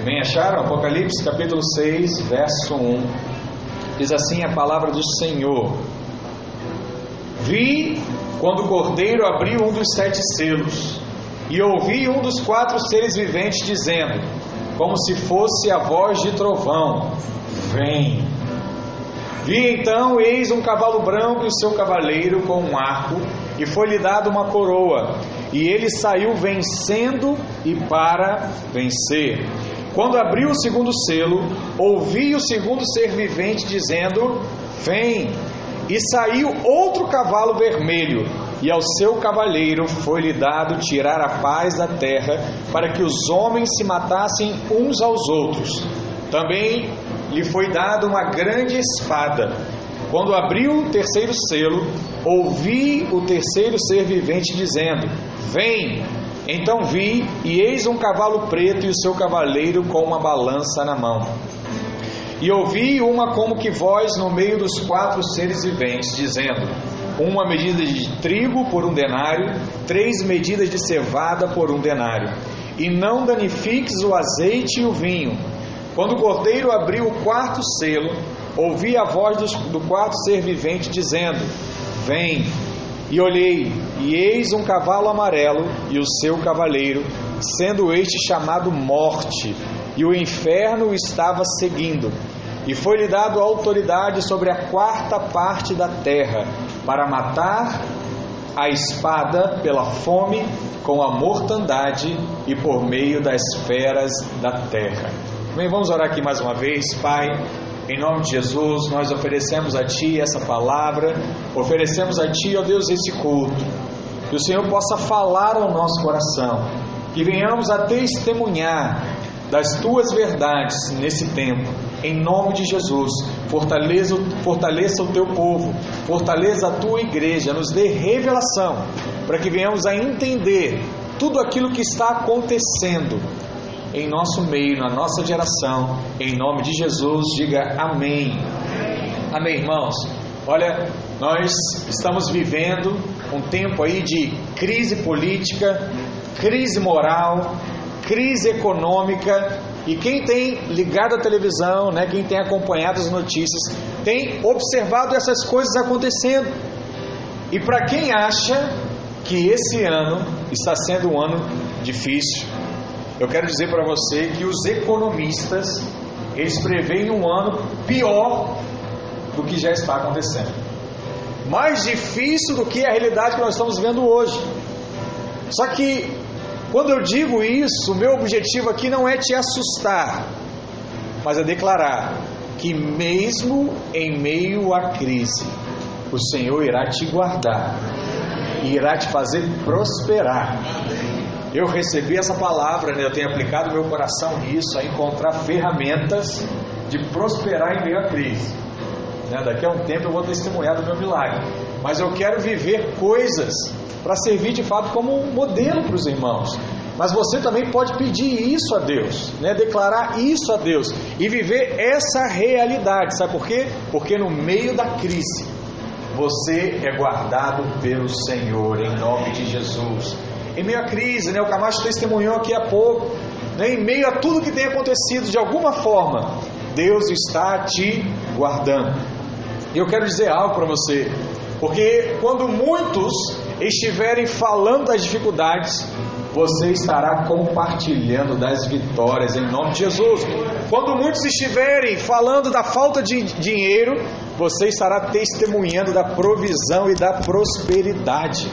Amém? Acharam? Apocalipse capítulo 6, verso 1. Diz assim a palavra do Senhor: Vi quando o cordeiro abriu um dos sete selos, e ouvi um dos quatro seres viventes dizendo, como se fosse a voz de trovão: Vem. Vi então, eis um cavalo branco e seu cavaleiro com um arco, e foi-lhe dado uma coroa, e ele saiu vencendo e para vencer. Quando abriu o segundo selo, ouvi o segundo ser vivente dizendo: Vem. E saiu outro cavalo vermelho, e ao seu cavaleiro foi-lhe dado tirar a paz da terra, para que os homens se matassem uns aos outros. Também lhe foi dada uma grande espada. Quando abriu o terceiro selo, ouvi o terceiro ser vivente dizendo: Vem. Então vi, e eis um cavalo preto e o seu cavaleiro com uma balança na mão. E ouvi uma como que voz no meio dos quatro seres viventes, dizendo: Uma medida de trigo por um denário, três medidas de cevada por um denário. E não danifiques o azeite e o vinho. Quando o cordeiro abriu o quarto selo, ouvi a voz do quarto ser vivente dizendo: Vem. E olhei, e eis um cavalo amarelo e o seu cavaleiro, sendo este chamado Morte, e o inferno o estava seguindo. E foi-lhe dado autoridade sobre a quarta parte da terra, para matar a espada pela fome, com a mortandade e por meio das feras da terra. Bem, vamos orar aqui mais uma vez, Pai. Em nome de Jesus, nós oferecemos a Ti essa palavra, oferecemos a Ti, ó Deus, esse culto. Que o Senhor possa falar ao nosso coração, que venhamos a testemunhar das Tuas verdades nesse tempo. Em nome de Jesus, fortaleça, fortaleça o Teu povo, fortaleça a Tua igreja, nos dê revelação, para que venhamos a entender tudo aquilo que está acontecendo em nosso meio, na nossa geração. Em nome de Jesus, diga amém. Amém, irmãos. Olha, nós estamos vivendo um tempo aí de crise política, crise moral, crise econômica, e quem tem ligado a televisão, né, quem tem acompanhado as notícias, tem observado essas coisas acontecendo. E para quem acha que esse ano está sendo um ano difícil, eu quero dizer para você que os economistas eles preveem um ano pior do que já está acontecendo. Mais difícil do que a realidade que nós estamos vendo hoje. Só que quando eu digo isso, o meu objetivo aqui não é te assustar, mas é declarar que mesmo em meio à crise, o Senhor irá te guardar e irá te fazer prosperar eu recebi essa palavra, né? eu tenho aplicado meu coração nisso, a encontrar ferramentas de prosperar em meio à crise. Né? Daqui a um tempo eu vou testemunhar do meu milagre. Mas eu quero viver coisas para servir de fato como um modelo para os irmãos. Mas você também pode pedir isso a Deus, né? declarar isso a Deus e viver essa realidade. Sabe por quê? Porque no meio da crise você é guardado pelo Senhor, em nome de Jesus em meio à crise, né? o Camacho testemunhou aqui há pouco, né? em meio a tudo que tem acontecido, de alguma forma, Deus está te guardando. E eu quero dizer algo para você, porque quando muitos estiverem falando das dificuldades, você estará compartilhando das vitórias em nome de Jesus. Quando muitos estiverem falando da falta de dinheiro, você estará testemunhando da provisão e da prosperidade.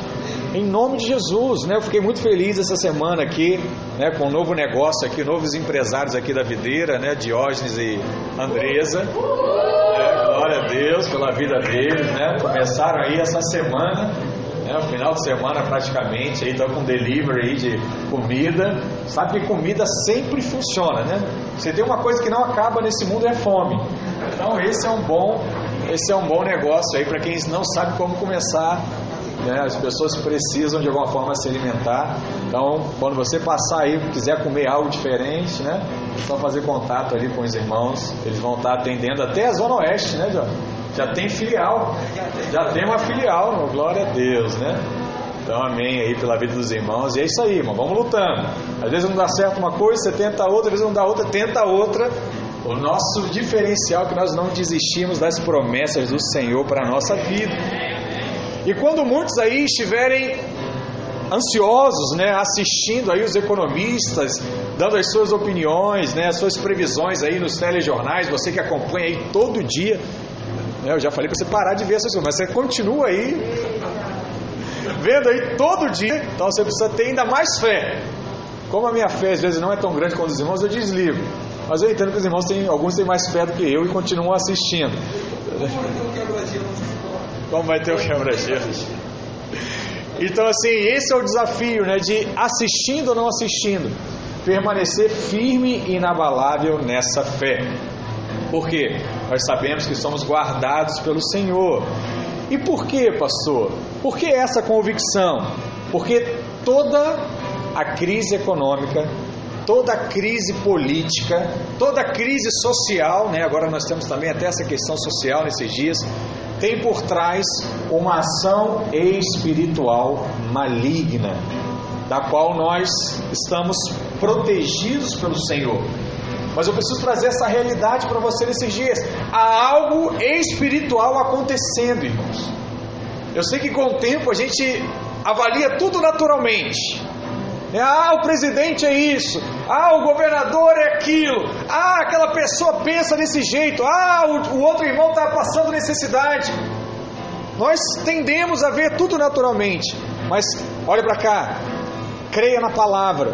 Em nome de Jesus, né? Eu fiquei muito feliz essa semana aqui, né? Com um novo negócio aqui, novos empresários aqui da videira, né? Diógenes e Andresa. É, glória a Deus pela vida deles, né? Começaram aí essa semana, né? O final de semana praticamente, aí estão com delivery aí de comida. Sabe que comida sempre funciona, né? Você tem uma coisa que não acaba nesse mundo é fome. Então esse é um bom, esse é um bom negócio aí para quem não sabe como começar né? As pessoas precisam de alguma forma se alimentar. Então, quando você passar aí, quiser comer algo diferente, né? É só fazer contato ali com os irmãos. Eles vão estar atendendo até a Zona Oeste, né, John? Já tem filial. Já tem uma filial, glória a Deus, né? Então, amém aí pela vida dos irmãos. E é isso aí, irmão. Vamos lutando. Às vezes não dá certo uma coisa, você tenta outra, às vezes não dá outra, tenta outra. O nosso diferencial é que nós não desistimos das promessas do Senhor para a nossa vida. E quando muitos aí estiverem ansiosos, né, assistindo aí os economistas, dando as suas opiniões, né, as suas previsões aí nos telejornais, você que acompanha aí todo dia, né, eu já falei para você parar de ver essas coisas, mas você continua aí vendo aí todo dia, então você precisa ter ainda mais fé. Como a minha fé às vezes não é tão grande quanto os irmãos, eu desligo. Mas eu entendo que os irmãos têm, alguns têm mais fé do que eu e continuam assistindo. Como vai ter o quebra-gelo? Então, assim, esse é o desafio, né? De assistindo ou não assistindo, permanecer firme e inabalável nessa fé. Porque nós sabemos que somos guardados pelo Senhor. E por que, pastor? Por que essa convicção? Porque toda a crise econômica, toda a crise política, toda a crise social, né? agora nós temos também até essa questão social nesses dias, tem por trás uma ação espiritual maligna, da qual nós estamos protegidos pelo Senhor. Mas eu preciso trazer essa realidade para você nesses dias. Há algo espiritual acontecendo, irmãos. Eu sei que com o tempo a gente avalia tudo naturalmente. É, ah, o presidente é isso. Ah, o governador é aquilo. Ah, aquela pessoa pensa desse jeito. Ah, o, o outro irmão está passando necessidade. Nós tendemos a ver tudo naturalmente. Mas olha para cá. Creia na palavra.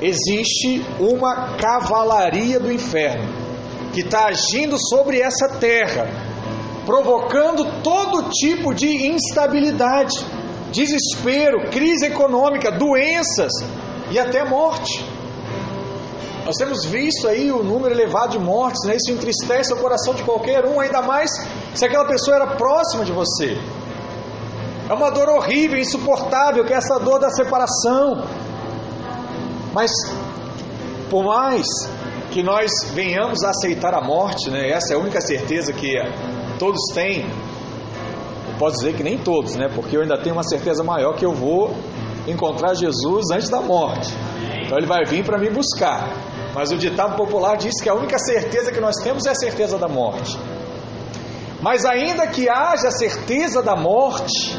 Existe uma cavalaria do inferno que está agindo sobre essa terra, provocando todo tipo de instabilidade desespero, crise econômica, doenças e até morte. Nós temos visto aí o número elevado de mortes, né? isso entristece o coração de qualquer um, ainda mais se aquela pessoa era próxima de você. É uma dor horrível, insuportável, que é essa dor da separação. Mas, por mais que nós venhamos a aceitar a morte, né? essa é a única certeza que todos têm, posso dizer que nem todos, né? Porque eu ainda tenho uma certeza maior que eu vou encontrar Jesus antes da morte. Então ele vai vir para me buscar. Mas o ditado popular diz que a única certeza que nós temos é a certeza da morte. Mas ainda que haja certeza da morte,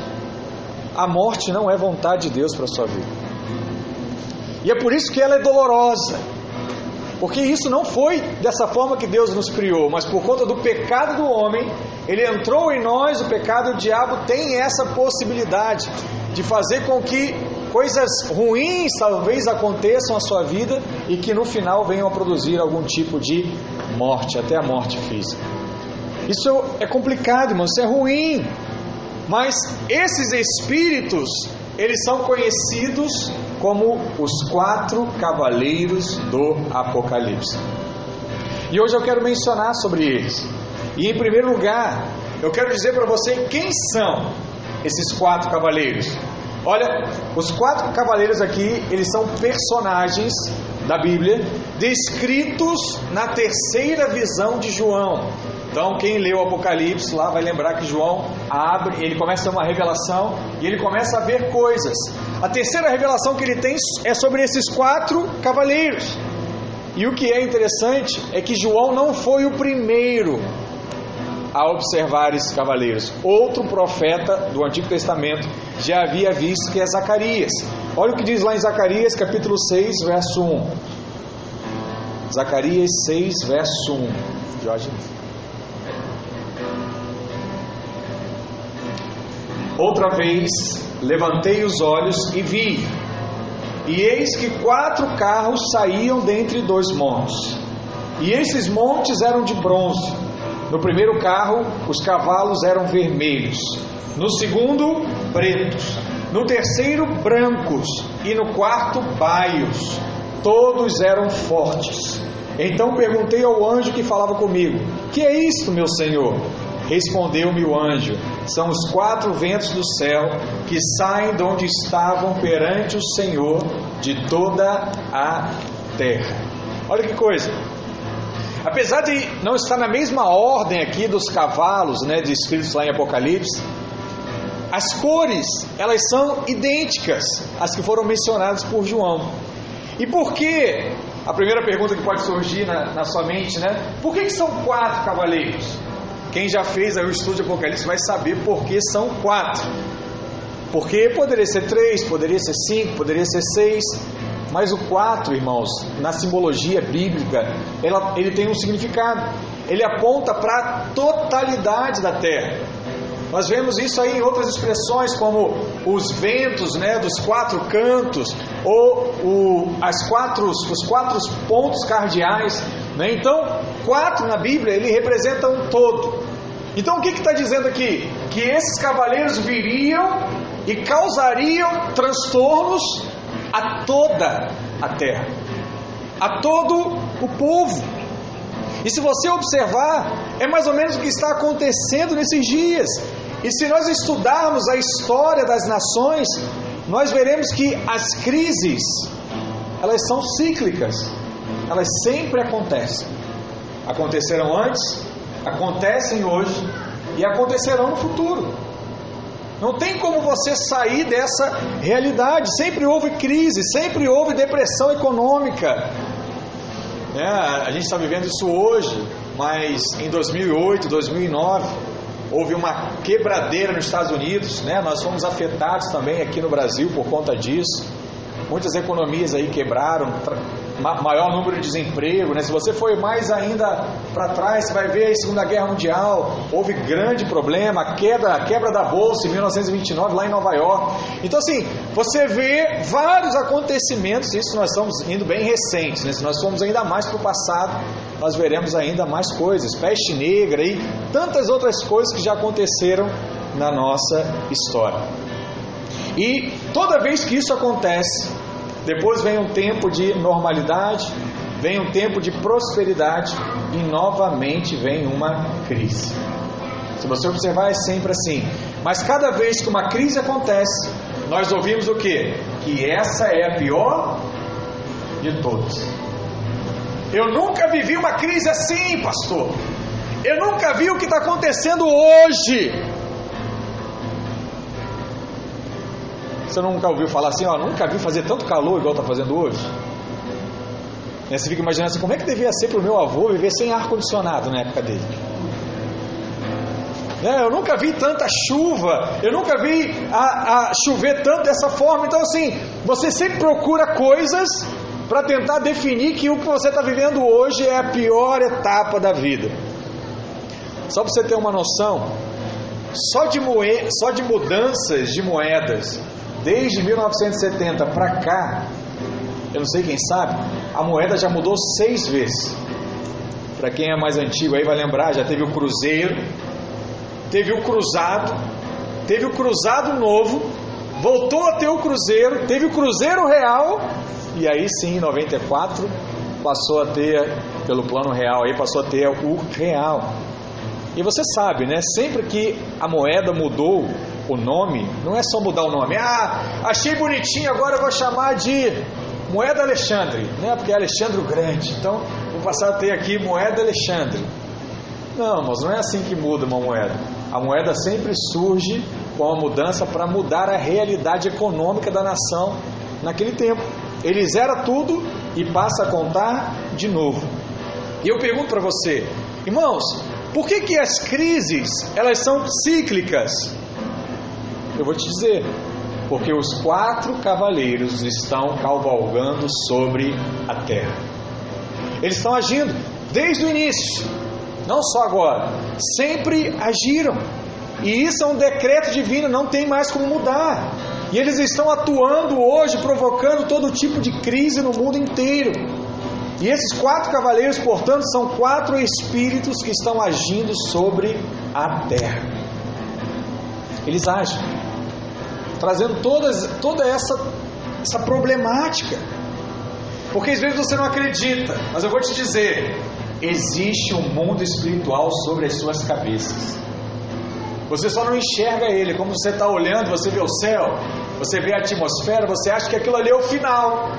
a morte não é vontade de Deus para a sua vida. E é por isso que ela é dolorosa. Porque isso não foi dessa forma que Deus nos criou, mas por conta do pecado do homem, ele entrou em nós, o pecado, o diabo tem essa possibilidade de fazer com que coisas ruins talvez aconteçam à sua vida e que no final venham a produzir algum tipo de morte, até a morte física. Isso é complicado, irmão, isso é ruim. Mas esses espíritos, eles são conhecidos como os quatro cavaleiros do Apocalipse. E hoje eu quero mencionar sobre eles. E em primeiro lugar, eu quero dizer para você quem são esses quatro cavaleiros. Olha, os quatro cavaleiros aqui, eles são personagens da Bíblia, descritos na terceira visão de João. Então, quem leu o Apocalipse lá vai lembrar que João abre, ele começa a ter uma revelação e ele começa a ver coisas. A terceira revelação que ele tem é sobre esses quatro cavaleiros. E o que é interessante é que João não foi o primeiro a observar esses cavaleiros. Outro profeta do Antigo Testamento já havia visto que é Zacarias. Olha o que diz lá em Zacarias, capítulo 6, verso 1. Zacarias 6, verso 1. Jorge. Outra vez levantei os olhos e vi, e eis que quatro carros saíam dentre dois montes, e esses montes eram de bronze. No primeiro carro, os cavalos eram vermelhos, no segundo, pretos, no terceiro, brancos, e no quarto, baios. Todos eram fortes. Então perguntei ao anjo que falava comigo: Que é isto, meu senhor? Respondeu-me o anjo: São os quatro ventos do céu que saem de onde estavam perante o Senhor de toda a terra. Olha que coisa. Apesar de não estar na mesma ordem aqui dos cavalos, né, descritos lá em Apocalipse, as cores, elas são idênticas às que foram mencionadas por João. E por que? A primeira pergunta que pode surgir na, na sua mente, né? Por que, que são quatro cavaleiros? Quem já fez aí o estudo de Apocalipse vai saber por que são quatro. Porque poderia ser três, poderia ser cinco, poderia ser seis, mas o quatro, irmãos, na simbologia bíblica, ela, ele tem um significado. Ele aponta para a totalidade da terra. Nós vemos isso aí em outras expressões, como os ventos né, dos quatro cantos, ou o, as quatro, os quatro pontos cardeais. Né? Então, quatro na Bíblia, ele representa um todo. Então, o que está dizendo aqui? Que esses cavaleiros viriam e causariam transtornos a toda a terra, a todo o povo. E se você observar, é mais ou menos o que está acontecendo nesses dias. E se nós estudarmos a história das nações, nós veremos que as crises, elas são cíclicas. Elas sempre acontecem. Aconteceram antes, acontecem hoje e acontecerão no futuro. Não tem como você sair dessa realidade. Sempre houve crise, sempre houve depressão econômica. É, a gente está vivendo isso hoje, mas em 2008, 2009, houve uma quebradeira nos Estados Unidos. Né? Nós fomos afetados também aqui no Brasil por conta disso. Muitas economias aí quebraram, maior número de desemprego, né? Se você for mais ainda para trás, você vai ver a Segunda Guerra Mundial, houve grande problema, a quebra, a quebra da bolsa em 1929 lá em Nova York. Então assim, você vê vários acontecimentos, isso nós estamos indo bem recentes, né? Se nós formos ainda mais para o passado, nós veremos ainda mais coisas, peste negra e tantas outras coisas que já aconteceram na nossa história. E toda vez que isso acontece, depois vem um tempo de normalidade, vem um tempo de prosperidade e novamente vem uma crise. Se você observar, é sempre assim. Mas cada vez que uma crise acontece, nós ouvimos o que? Que essa é a pior de todas. Eu nunca vivi uma crise assim, pastor. Eu nunca vi o que está acontecendo hoje. Você nunca ouviu falar assim, ó, nunca vi fazer tanto calor igual está fazendo hoje? Né, você fica imaginando assim, como é que devia ser para o meu avô viver sem ar-condicionado na época dele? Né, eu nunca vi tanta chuva, eu nunca vi a, a chover tanto dessa forma. Então, assim, você sempre procura coisas para tentar definir que o que você está vivendo hoje é a pior etapa da vida. Só para você ter uma noção, só de, moe só de mudanças de moedas Desde 1970 para cá, eu não sei quem sabe, a moeda já mudou seis vezes. Para quem é mais antigo aí vai lembrar, já teve o cruzeiro, teve o cruzado, teve o cruzado novo, voltou a ter o cruzeiro, teve o cruzeiro real e aí sim, em 94 passou a ter pelo plano real aí passou a ter o real. E você sabe, né? Sempre que a moeda mudou o nome, não é só mudar o nome. Ah, achei bonitinho, agora eu vou chamar de Moeda Alexandre, né? Porque é Alexandre o Grande. Então, vou passar a ter aqui Moeda Alexandre. Não, mas não é assim que muda uma moeda. A moeda sempre surge com a mudança para mudar a realidade econômica da nação naquele tempo. Ele zera tudo e passa a contar de novo. E eu pergunto para você, irmãos, por que, que as crises elas são cíclicas? Eu vou te dizer, porque os quatro cavaleiros estão cavalgando sobre a terra. Eles estão agindo desde o início, não só agora, sempre agiram. E isso é um decreto divino, não tem mais como mudar. E eles estão atuando hoje, provocando todo tipo de crise no mundo inteiro. E esses quatro cavaleiros, portanto, são quatro espíritos que estão agindo sobre a terra. Eles agem, trazendo todas, toda essa, essa problemática. Porque às vezes você não acredita, mas eu vou te dizer: existe um mundo espiritual sobre as suas cabeças. Você só não enxerga ele, como você está olhando, você vê o céu, você vê a atmosfera, você acha que aquilo ali é o final,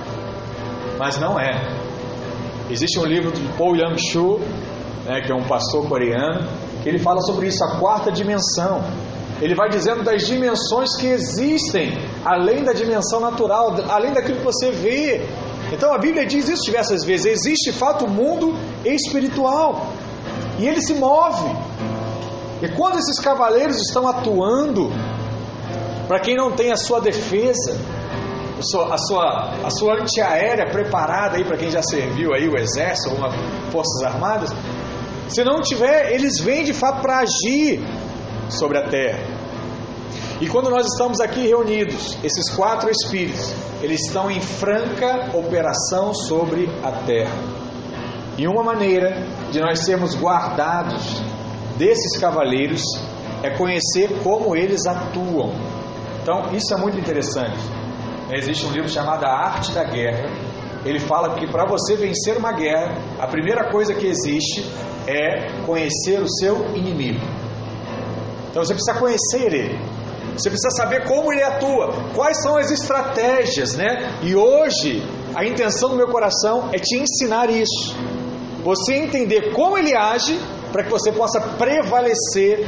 mas não é. Existe um livro de Paul Yang-Shu, né, que é um pastor coreano, que ele fala sobre isso, a quarta dimensão. Ele vai dizendo das dimensões que existem além da dimensão natural, além daquilo que você vê. Então a Bíblia diz isso diversas vezes: existe de fato o mundo espiritual e ele se move. E quando esses cavaleiros estão atuando, para quem não tem a sua defesa, a sua, a sua, a sua antiaérea preparada aí para quem já serviu aí o exército ou forças armadas, se não tiver, eles vêm de fato para agir sobre a terra. E quando nós estamos aqui reunidos, esses quatro espíritos, eles estão em franca operação sobre a terra. E uma maneira de nós sermos guardados desses cavaleiros é conhecer como eles atuam. Então, isso é muito interessante. Existe um livro chamado A Arte da Guerra. Ele fala que para você vencer uma guerra, a primeira coisa que existe é conhecer o seu inimigo. Então você precisa conhecer ele. Você precisa saber como ele atua, quais são as estratégias, né? E hoje a intenção do meu coração é te ensinar isso. Você entender como ele age para que você possa prevalecer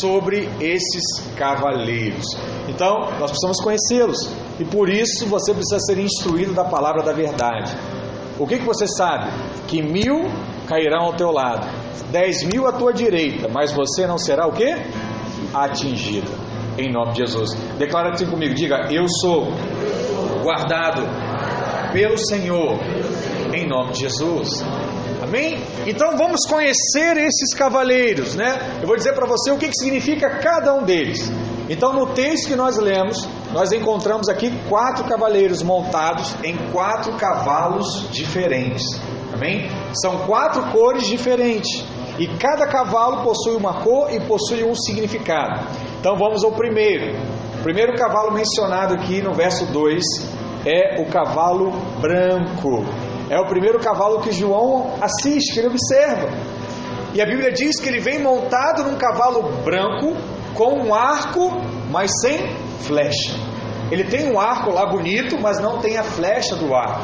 sobre esses cavaleiros. Então, nós precisamos conhecê-los e por isso você precisa ser instruído da palavra da verdade. O que, que você sabe? Que mil cairão ao teu lado, dez mil à tua direita, mas você não será o que? Atingido. Em nome de Jesus. Declara assim comigo, diga: Eu sou guardado pelo Senhor, em nome de Jesus. Amém? Então vamos conhecer esses cavaleiros, né? Eu vou dizer para você o que, que significa cada um deles. Então, no texto que nós lemos, nós encontramos aqui quatro cavaleiros montados em quatro cavalos diferentes. Amém? São quatro cores diferentes. E cada cavalo possui uma cor e possui um significado. Então vamos ao primeiro. O primeiro cavalo mencionado aqui no verso 2 é o cavalo branco. É o primeiro cavalo que João assiste, que ele observa. E a Bíblia diz que ele vem montado num cavalo branco com um arco, mas sem flecha. Ele tem um arco lá bonito, mas não tem a flecha do arco.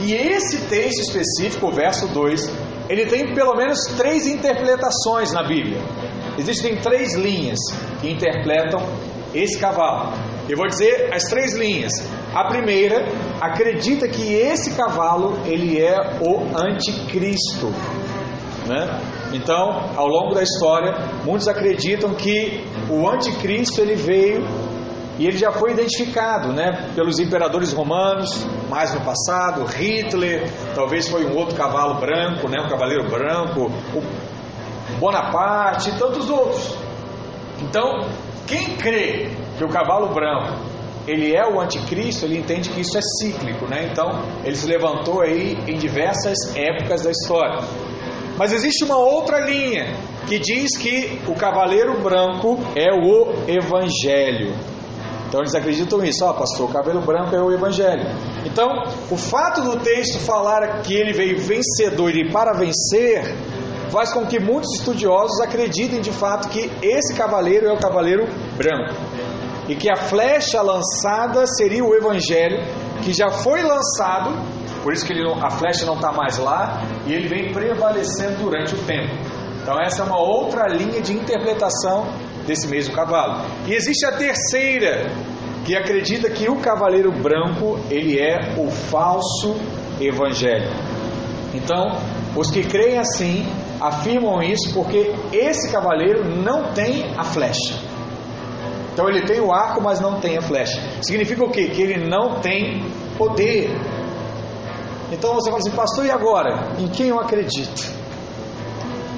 E esse texto específico, o verso 2, ele tem pelo menos três interpretações na Bíblia. Existem três linhas que interpretam esse cavalo. Eu vou dizer as três linhas. A primeira acredita que esse cavalo ele é o anticristo, né? Então, ao longo da história, muitos acreditam que o anticristo ele veio e ele já foi identificado, né, pelos imperadores romanos, mais no passado, Hitler, talvez foi um outro cavalo branco, né, um cavaleiro branco, Bonaparte e tantos outros. Então, quem crê que o cavalo branco ele é o anticristo, ele entende que isso é cíclico, né? Então, ele se levantou aí em diversas épocas da história. Mas existe uma outra linha que diz que o cavaleiro branco é o evangelho. Então eles acreditam nisso, ó, oh, pastor, o cabelo branco é o evangelho. Então, o fato do texto falar que ele veio vencedor e para vencer, faz com que muitos estudiosos acreditem de fato que esse cavaleiro é o cavaleiro branco. E que a flecha lançada seria o evangelho que já foi lançado por isso que ele, a flecha não está mais lá e ele vem prevalecendo durante o tempo. Então essa é uma outra linha de interpretação desse mesmo cavalo. E existe a terceira, que acredita que o cavaleiro branco ele é o falso evangelho. Então, os que creem assim afirmam isso porque esse cavaleiro não tem a flecha. Então ele tem o arco, mas não tem a flecha. Significa o quê? Que ele não tem poder. Então você fala assim, pastor, e agora? Em quem eu acredito?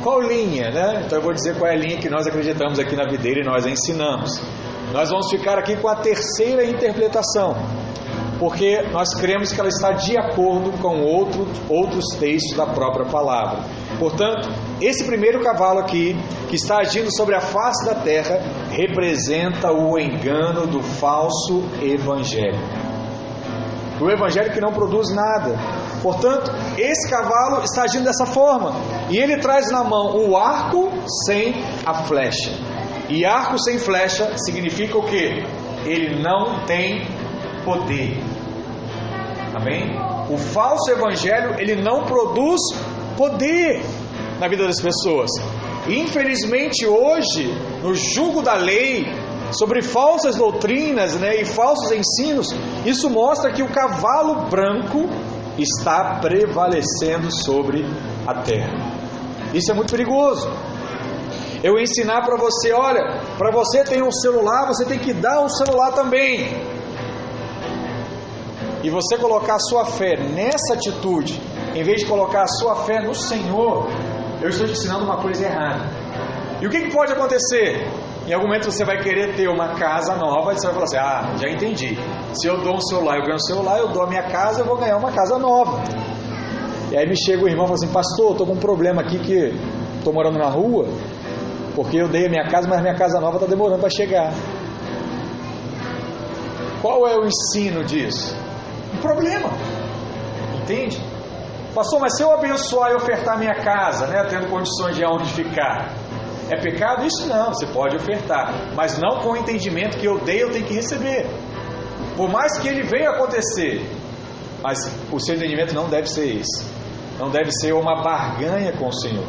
Qual linha, né? Então eu vou dizer qual é a linha que nós acreditamos aqui na videira e nós a ensinamos. Nós vamos ficar aqui com a terceira interpretação, porque nós cremos que ela está de acordo com outro, outros textos da própria palavra. Portanto, esse primeiro cavalo aqui, que está agindo sobre a face da terra, representa o engano do falso evangelho do evangelho que não produz nada. Portanto, esse cavalo está agindo dessa forma. E ele traz na mão o arco sem a flecha. E arco sem flecha significa o que? Ele não tem poder. Amém? O falso evangelho, ele não produz poder na vida das pessoas. Infelizmente hoje, no jugo da lei, sobre falsas doutrinas né, e falsos ensinos, isso mostra que o cavalo branco está prevalecendo sobre a terra. Isso é muito perigoso. Eu ensinar para você, olha, para você ter um celular, você tem que dar um celular também. E você colocar a sua fé nessa atitude, em vez de colocar a sua fé no Senhor, eu estou te ensinando uma coisa errada. E o que, que pode acontecer? Em algum momento você vai querer ter uma casa nova e você vai falar assim: Ah, já entendi. Se eu dou um celular, eu ganho um celular, eu dou a minha casa, eu vou ganhar uma casa nova. E aí me chega o irmão e fala assim: Pastor, estou com um problema aqui que estou morando na rua, porque eu dei a minha casa, mas minha casa nova está demorando para chegar. Qual é o ensino disso? Um problema. Entende? Pastor, mas se eu abençoar e ofertar minha casa, né, tendo condições de onde ficar, é pecado? Isso não, você pode ofertar, mas não com o entendimento que eu dei, eu tenho que receber. Por mais que ele venha acontecer, mas o seu entendimento não deve ser esse. Não deve ser uma barganha com o Senhor.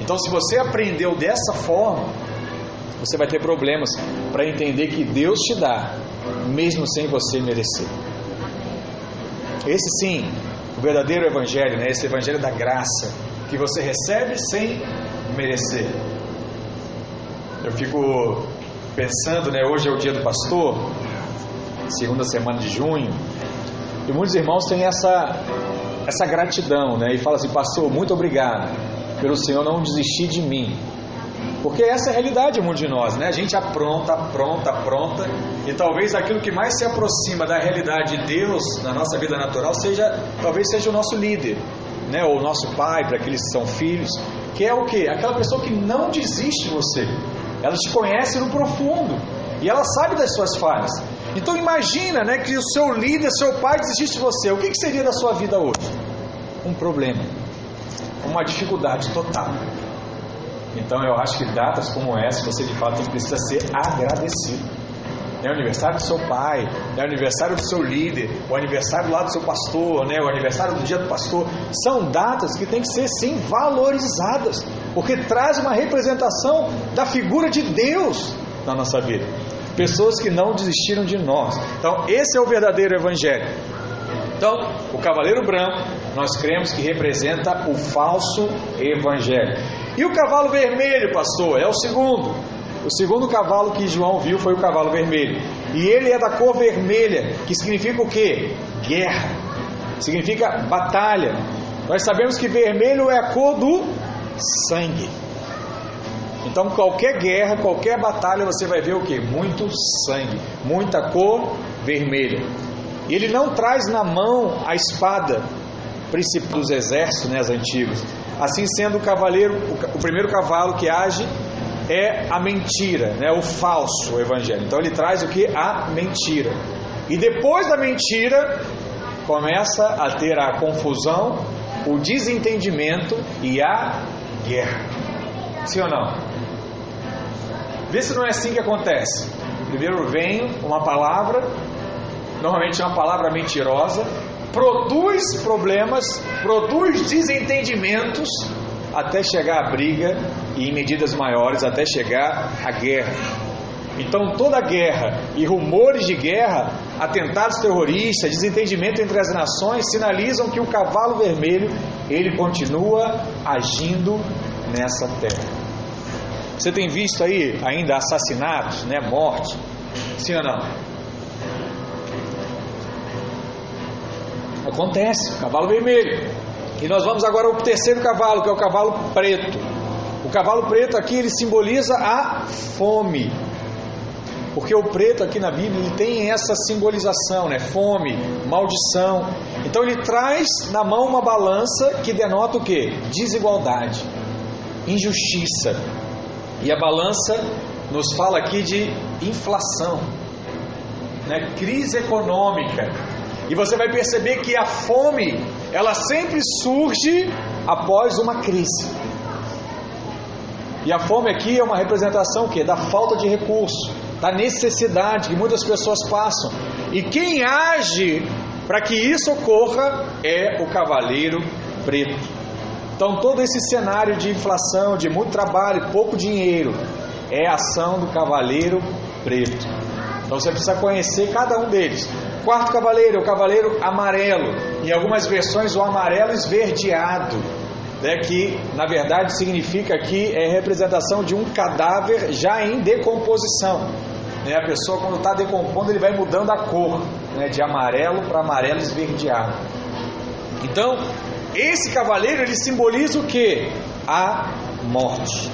Então, se você aprendeu dessa forma, você vai ter problemas para entender que Deus te dá, mesmo sem você merecer. Esse sim, o verdadeiro evangelho, né? esse evangelho da graça, que você recebe sem merecer. Eu fico pensando, né? Hoje é o dia do pastor, segunda semana de junho, e muitos irmãos têm essa essa gratidão, né? E fala assim, pastor, muito obrigado pelo Senhor não desistir de mim. Porque essa é a realidade muito de nós, né? A gente apronta, apronta, apronta, e talvez aquilo que mais se aproxima da realidade de Deus na nossa vida natural seja, talvez seja o nosso líder, né? Ou o nosso pai, para aqueles que são filhos, que é o que? Aquela pessoa que não desiste de você. Ela te conhece no profundo e ela sabe das suas falhas. Então imagina, né, que o seu líder, seu pai desistisse de você. O que, que seria da sua vida hoje? Um problema, uma dificuldade total. Então eu acho que datas como essa você de fato precisa ser agradecido. É o aniversário do seu pai, é o aniversário do seu líder, o aniversário lá do seu pastor, né? o aniversário do dia do pastor. São datas que têm que ser sim valorizadas, porque traz uma representação da figura de Deus na nossa vida. Pessoas que não desistiram de nós. Então, esse é o verdadeiro evangelho. Então, o cavaleiro branco, nós cremos que representa o falso evangelho. E o cavalo vermelho, pastor, é o segundo. O segundo cavalo que João viu foi o cavalo vermelho. E ele é da cor vermelha, que significa o quê? Guerra. Significa batalha. Nós sabemos que vermelho é a cor do sangue. Então, qualquer guerra, qualquer batalha, você vai ver o que? Muito sangue, muita cor vermelha. E ele não traz na mão a espada, princípio dos exércitos né, antigos. Assim sendo o cavaleiro, o primeiro cavalo que age é a mentira, né, o falso evangelho. Então ele traz o que? A mentira. E depois da mentira, começa a ter a confusão, o desentendimento e a guerra. Sim ou não? Vê se não é assim que acontece. Primeiro vem uma palavra, normalmente é uma palavra mentirosa, produz problemas, produz desentendimentos, até chegar a briga e em medidas maiores até chegar a guerra. Então toda guerra e rumores de guerra, atentados terroristas, desentendimento entre as nações sinalizam que o cavalo vermelho ele continua agindo nessa terra. Você tem visto aí ainda assassinatos, né, morte? Sim ou não? Acontece, cavalo vermelho. E nós vamos agora ao terceiro cavalo, que é o cavalo preto. O cavalo preto aqui ele simboliza a fome. Porque o preto aqui na Bíblia ele tem essa simbolização, né? Fome, maldição. Então ele traz na mão uma balança que denota o que? Desigualdade, injustiça. E a balança nos fala aqui de inflação, né? crise econômica. E você vai perceber que a fome, ela sempre surge após uma crise. E a fome aqui é uma representação que da falta de recurso, da necessidade que muitas pessoas passam. E quem age para que isso ocorra é o cavaleiro preto. Então, todo esse cenário de inflação, de muito trabalho, pouco dinheiro, é a ação do cavaleiro preto. Então você precisa conhecer cada um deles. Quarto cavaleiro é o cavaleiro amarelo. Em algumas versões, o amarelo esverdeado, né, que na verdade significa aqui é representação de um cadáver já em decomposição. Né, a pessoa, quando está decompondo, ele vai mudando a cor né, de amarelo para amarelo esverdeado. Então, esse cavaleiro ele simboliza o que? A morte.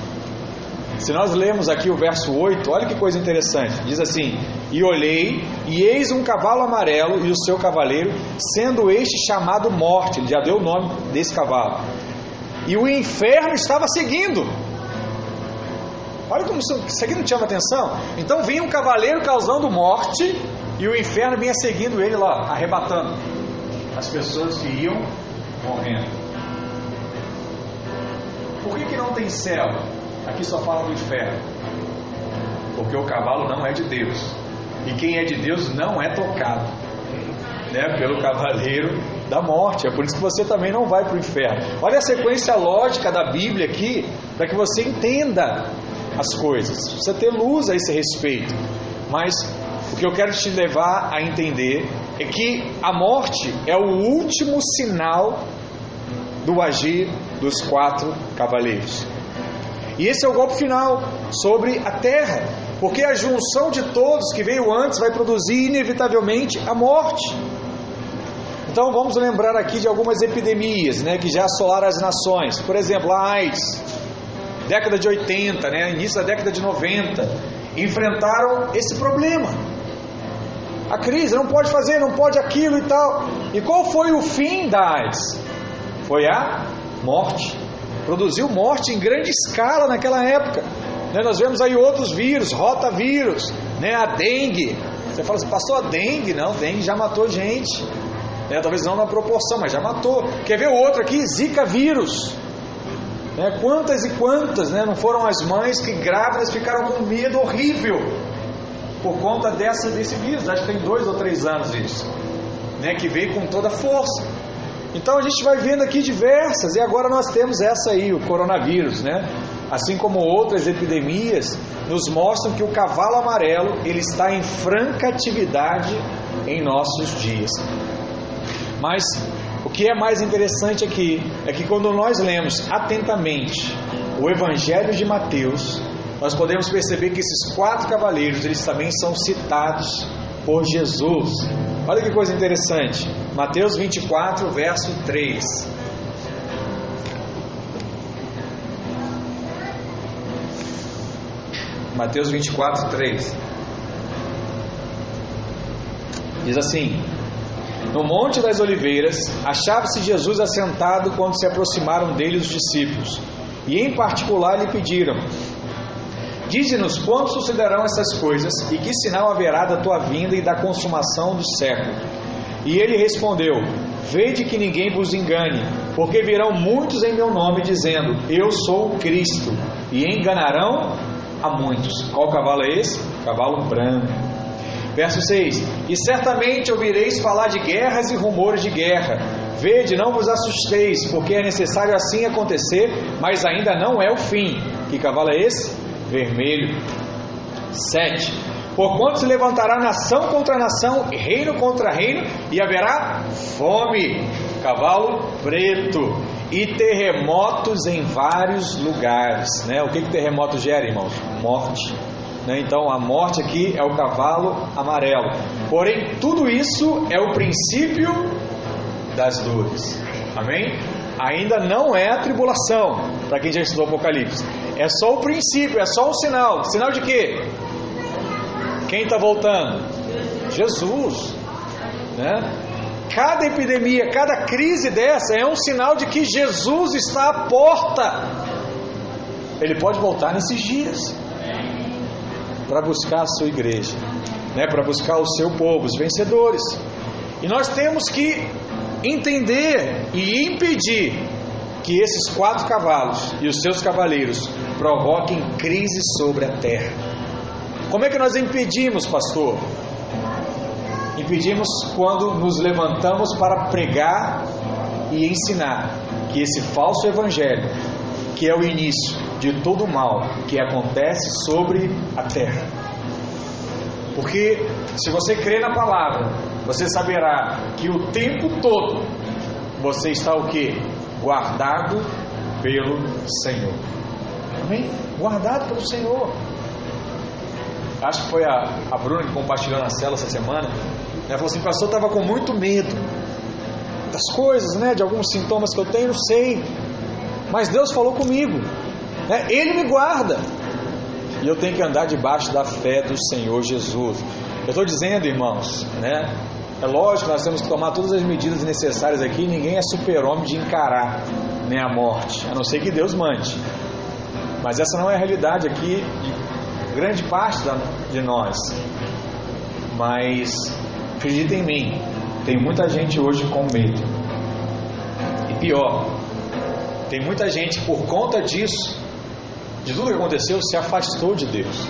Se nós lemos aqui o verso 8, olha que coisa interessante. Diz assim: E olhei, e eis um cavalo amarelo e o seu cavaleiro, sendo este chamado Morte. Ele já deu o nome desse cavalo. E o inferno estava seguindo. Olha como isso aqui não chama atenção. Então vinha um cavaleiro causando morte e o inferno vinha seguindo ele lá, arrebatando as pessoas que iam morrendo. Por que, que não tem céu? Aqui só fala do inferno. Porque o cavalo não é de Deus. E quem é de Deus não é tocado né, pelo cavaleiro da morte. É por isso que você também não vai para o inferno. Olha a sequência lógica da Bíblia aqui, para que você entenda as coisas. Precisa ter luz a esse respeito. Mas o que eu quero te levar a entender é que a morte é o último sinal do agir dos quatro cavaleiros. E esse é o golpe final sobre a terra, porque a junção de todos que veio antes vai produzir inevitavelmente a morte. Então vamos lembrar aqui de algumas epidemias né, que já assolaram as nações. Por exemplo, a AIDS, década de 80, né, início da década de 90, enfrentaram esse problema a crise, não pode fazer, não pode aquilo e tal. E qual foi o fim da AIDS? Foi a morte. Produziu morte em grande escala naquela época. Né, nós vemos aí outros vírus, rotavírus, né, a dengue. Você fala assim, passou a dengue? Não, dengue já matou gente. Né, talvez não na proporção, mas já matou. Quer ver outro aqui? Zika vírus. Né, quantas e quantas né, não foram as mães que grávidas ficaram com medo horrível por conta dessa, desse vírus. Acho que tem dois ou três anos isso, né, que veio com toda força. Então a gente vai vendo aqui diversas, e agora nós temos essa aí, o coronavírus, né? Assim como outras epidemias, nos mostram que o cavalo amarelo ele está em franca atividade em nossos dias. Mas o que é mais interessante aqui é que quando nós lemos atentamente o Evangelho de Mateus, nós podemos perceber que esses quatro cavaleiros, eles também são citados por Jesus. Olha que coisa interessante. Mateus 24, verso 3. Mateus 24, 3. Diz assim: No Monte das Oliveiras, achava-se Jesus assentado quando se aproximaram dele os discípulos, e em particular lhe pediram: Dize-nos quando sucederão essas coisas e que sinal haverá da tua vinda e da consumação do século. E ele respondeu: Vede que ninguém vos engane, porque virão muitos em meu nome dizendo: Eu sou o Cristo, e enganarão a muitos. Qual cavalo é esse? Cavalo branco. Verso 6: E certamente ouvireis falar de guerras e rumores de guerra. Vede, não vos assusteis, porque é necessário assim acontecer, mas ainda não é o fim. Que cavalo é esse? vermelho. 7. Porquanto se levantará nação contra nação, reino contra reino, e haverá fome, cavalo preto, e terremotos em vários lugares. Né? O que, que terremoto gera, irmãos? Morte. Né? Então a morte aqui é o cavalo amarelo. Porém, tudo isso é o princípio das dores. Amém? Ainda não é a tribulação, para quem já estudou Apocalipse. É só o princípio, é só um sinal. Sinal de quê? Quem está voltando? Jesus. Né? Cada epidemia, cada crise dessa é um sinal de que Jesus está à porta. Ele pode voltar nesses dias para buscar a sua igreja, né? para buscar o seu povo, os vencedores. E nós temos que entender e impedir que esses quatro cavalos e os seus cavaleiros provoquem crise sobre a terra. Como é que nós impedimos, pastor? Impedimos quando nos levantamos para pregar e ensinar que esse falso evangelho, que é o início de todo o mal que acontece sobre a terra. Porque se você crê na palavra, você saberá que o tempo todo você está o que? Guardado pelo Senhor. Amém? Guardado pelo Senhor. Acho que foi a, a Bruna que compartilhou na cela essa semana. Ela falou assim, pastor, estava com muito medo das coisas, né? De alguns sintomas que eu tenho, não sei. Mas Deus falou comigo. Né? Ele me guarda. E eu tenho que andar debaixo da fé do Senhor Jesus. Eu estou dizendo, irmãos, né? É lógico nós temos que tomar todas as medidas necessárias aqui. Ninguém é super-homem de encarar né, a morte, a não ser que Deus mande. Mas essa não é a realidade aqui grande parte de nós. Mas acredita em mim, tem muita gente hoje com medo. E pior, tem muita gente por conta disso, de tudo que aconteceu, se afastou de Deus.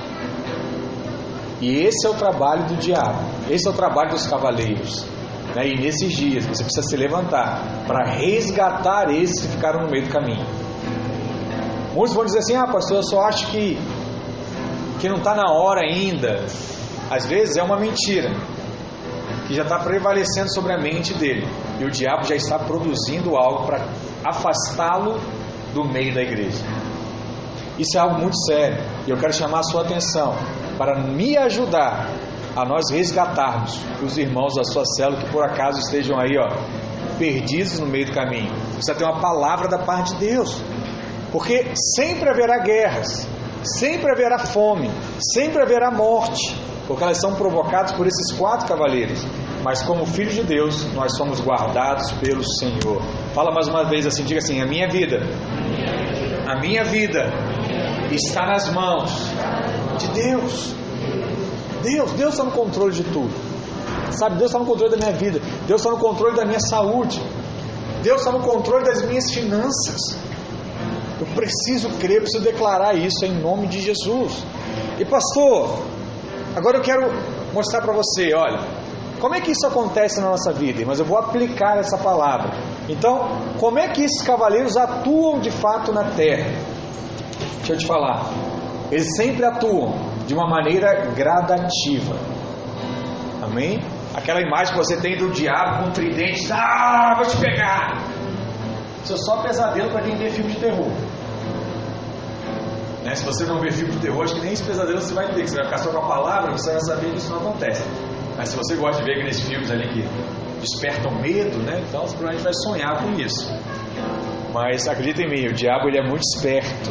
E esse é o trabalho do diabo, esse é o trabalho dos cavaleiros. Né? E nesses dias você precisa se levantar para resgatar esses que ficaram no meio do caminho. Muitos vão dizer assim: ah, pastor, eu só acho que, que não está na hora ainda. Às vezes é uma mentira que já está prevalecendo sobre a mente dele. E o diabo já está produzindo algo para afastá-lo do meio da igreja. Isso é algo muito sério. E eu quero chamar a sua atenção para me ajudar a nós resgatarmos os irmãos da sua célula que por acaso estejam aí, ó, perdidos no meio do caminho. Precisa ter uma palavra da parte de Deus. Porque sempre haverá guerras, sempre haverá fome, sempre haverá morte, porque elas são provocadas por esses quatro cavaleiros. Mas como filhos de Deus, nós somos guardados pelo Senhor. Fala mais uma vez assim, diga assim: a minha vida, a minha vida está nas mãos de Deus. Deus, Deus está no controle de tudo. Sabe, Deus está no controle da minha vida. Deus está no controle da minha saúde. Deus está no controle das minhas finanças. Preciso crer, preciso declarar isso em nome de Jesus. E pastor, agora eu quero mostrar para você, olha, como é que isso acontece na nossa vida? Mas eu vou aplicar essa palavra. Então, como é que esses cavaleiros atuam de fato na terra? Deixa eu te falar. Eles sempre atuam de uma maneira gradativa. Amém? Aquela imagem que você tem do diabo com tridente, ah, vou te pegar. Isso é só pesadelo para quem vê filme de terror. Né? Se você não vê filme de terror, acho que nem esse pesadelo você vai ter. Você vai ficar só com a palavra, você vai saber que isso não acontece. Mas se você gosta de ver aqueles filmes ali que despertam medo, né? Então você provavelmente vai sonhar com isso. Mas acredita em mim, o diabo ele é muito esperto.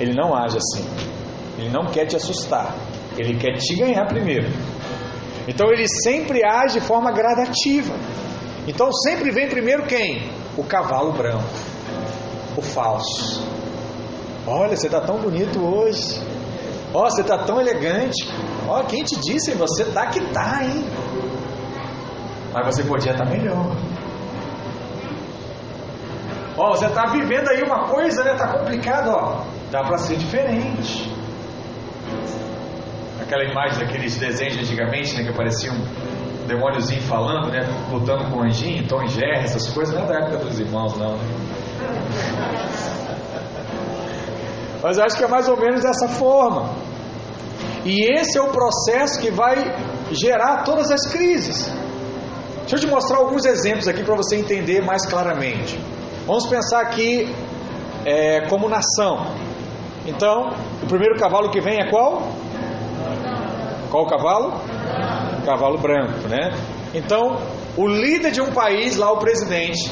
Ele não age assim. Ele não quer te assustar. Ele quer te ganhar primeiro. Então ele sempre age de forma gradativa. Então sempre vem primeiro quem? O cavalo branco. O falso. Olha, você está tão bonito hoje. Ó, oh, você está tão elegante. Ó, oh, quem te disse? Você tá que tá, hein? Mas você podia estar tá melhor. Ó, oh, você está vivendo aí uma coisa, né? Tá complicado, ó. Dá para ser diferente. Aquela imagem daqueles desenhos de antigamente, né? Que aparecia um demôniozinho falando, né? Lutando com um anjinho, Tom e Jerry, essas coisas. Não é da época dos irmãos, não, né? Mas acho que é mais ou menos dessa forma. E esse é o processo que vai gerar todas as crises. Deixa eu te mostrar alguns exemplos aqui para você entender mais claramente. Vamos pensar aqui é, como nação. Então, o primeiro cavalo que vem é qual? Qual o cavalo? Cavalo branco, né? Então, o líder de um país, lá o presidente,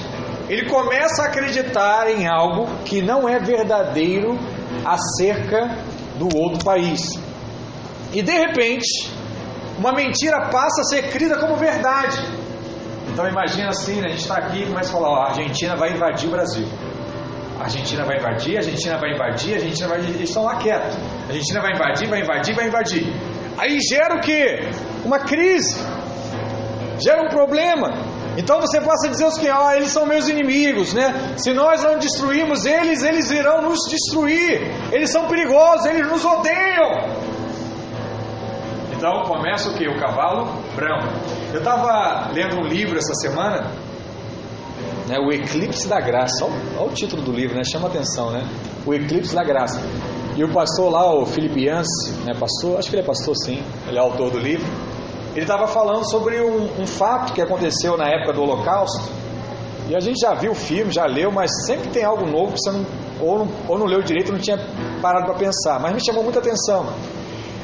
ele começa a acreditar em algo que não é verdadeiro acerca do outro país. E de repente, uma mentira passa a ser crida como verdade. Então imagina assim, né? a gente está aqui e começa a falar, ó, a Argentina vai invadir o Brasil. A Argentina vai invadir, a Argentina vai invadir, a Argentina vai invadir. Eles estão lá quietos. A Argentina vai invadir, vai invadir, vai invadir. Aí gera o que? Uma crise. Gera um problema. Então você possa dizer os que ah, eles são meus inimigos, né? Se nós não destruirmos eles, eles irão nos destruir. Eles são perigosos, eles nos odeiam. Então começa o que? O cavalo branco. Eu estava lendo um livro essa semana né, o eclipse da graça. Olha, o título do livro, né? Chama atenção, né? O eclipse da graça. E o pastor lá, o Felipe Yance, né, pastor, acho que ele é pastor sim, ele é autor do livro. Ele estava falando sobre um, um fato que aconteceu na época do Holocausto. E a gente já viu o filme, já leu, mas sempre tem algo novo que você não, ou não, ou não leu direito, não tinha parado para pensar. Mas me chamou muita atenção.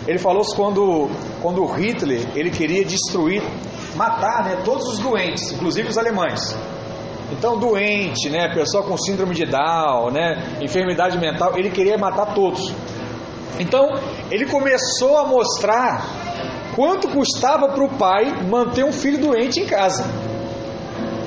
Ele falou quando, quando Hitler ele queria destruir, matar né, todos os doentes, inclusive os alemães. Então, doente, né, pessoa com síndrome de Down, né, enfermidade mental, ele queria matar todos. Então, ele começou a mostrar quanto custava para o pai manter um filho doente em casa.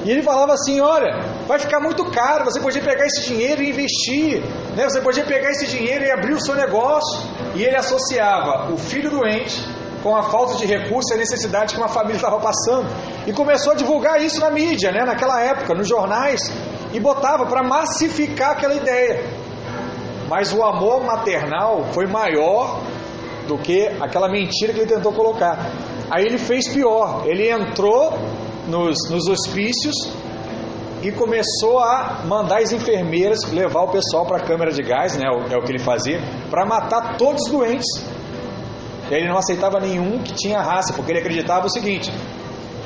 E ele falava assim: olha, vai ficar muito caro, você podia pegar esse dinheiro e investir, né? você podia pegar esse dinheiro e abrir o seu negócio. E ele associava o filho doente com a falta de recursos e a necessidade que uma família estava passando. E começou a divulgar isso na mídia, né? naquela época, nos jornais, e botava para massificar aquela ideia. Mas o amor maternal foi maior do que aquela mentira que ele tentou colocar. Aí ele fez pior, ele entrou nos, nos hospícios e começou a mandar as enfermeiras levar o pessoal para a câmara de gás, né, é o que ele fazia, para matar todos os doentes. Ele não aceitava nenhum que tinha raça, porque ele acreditava o seguinte: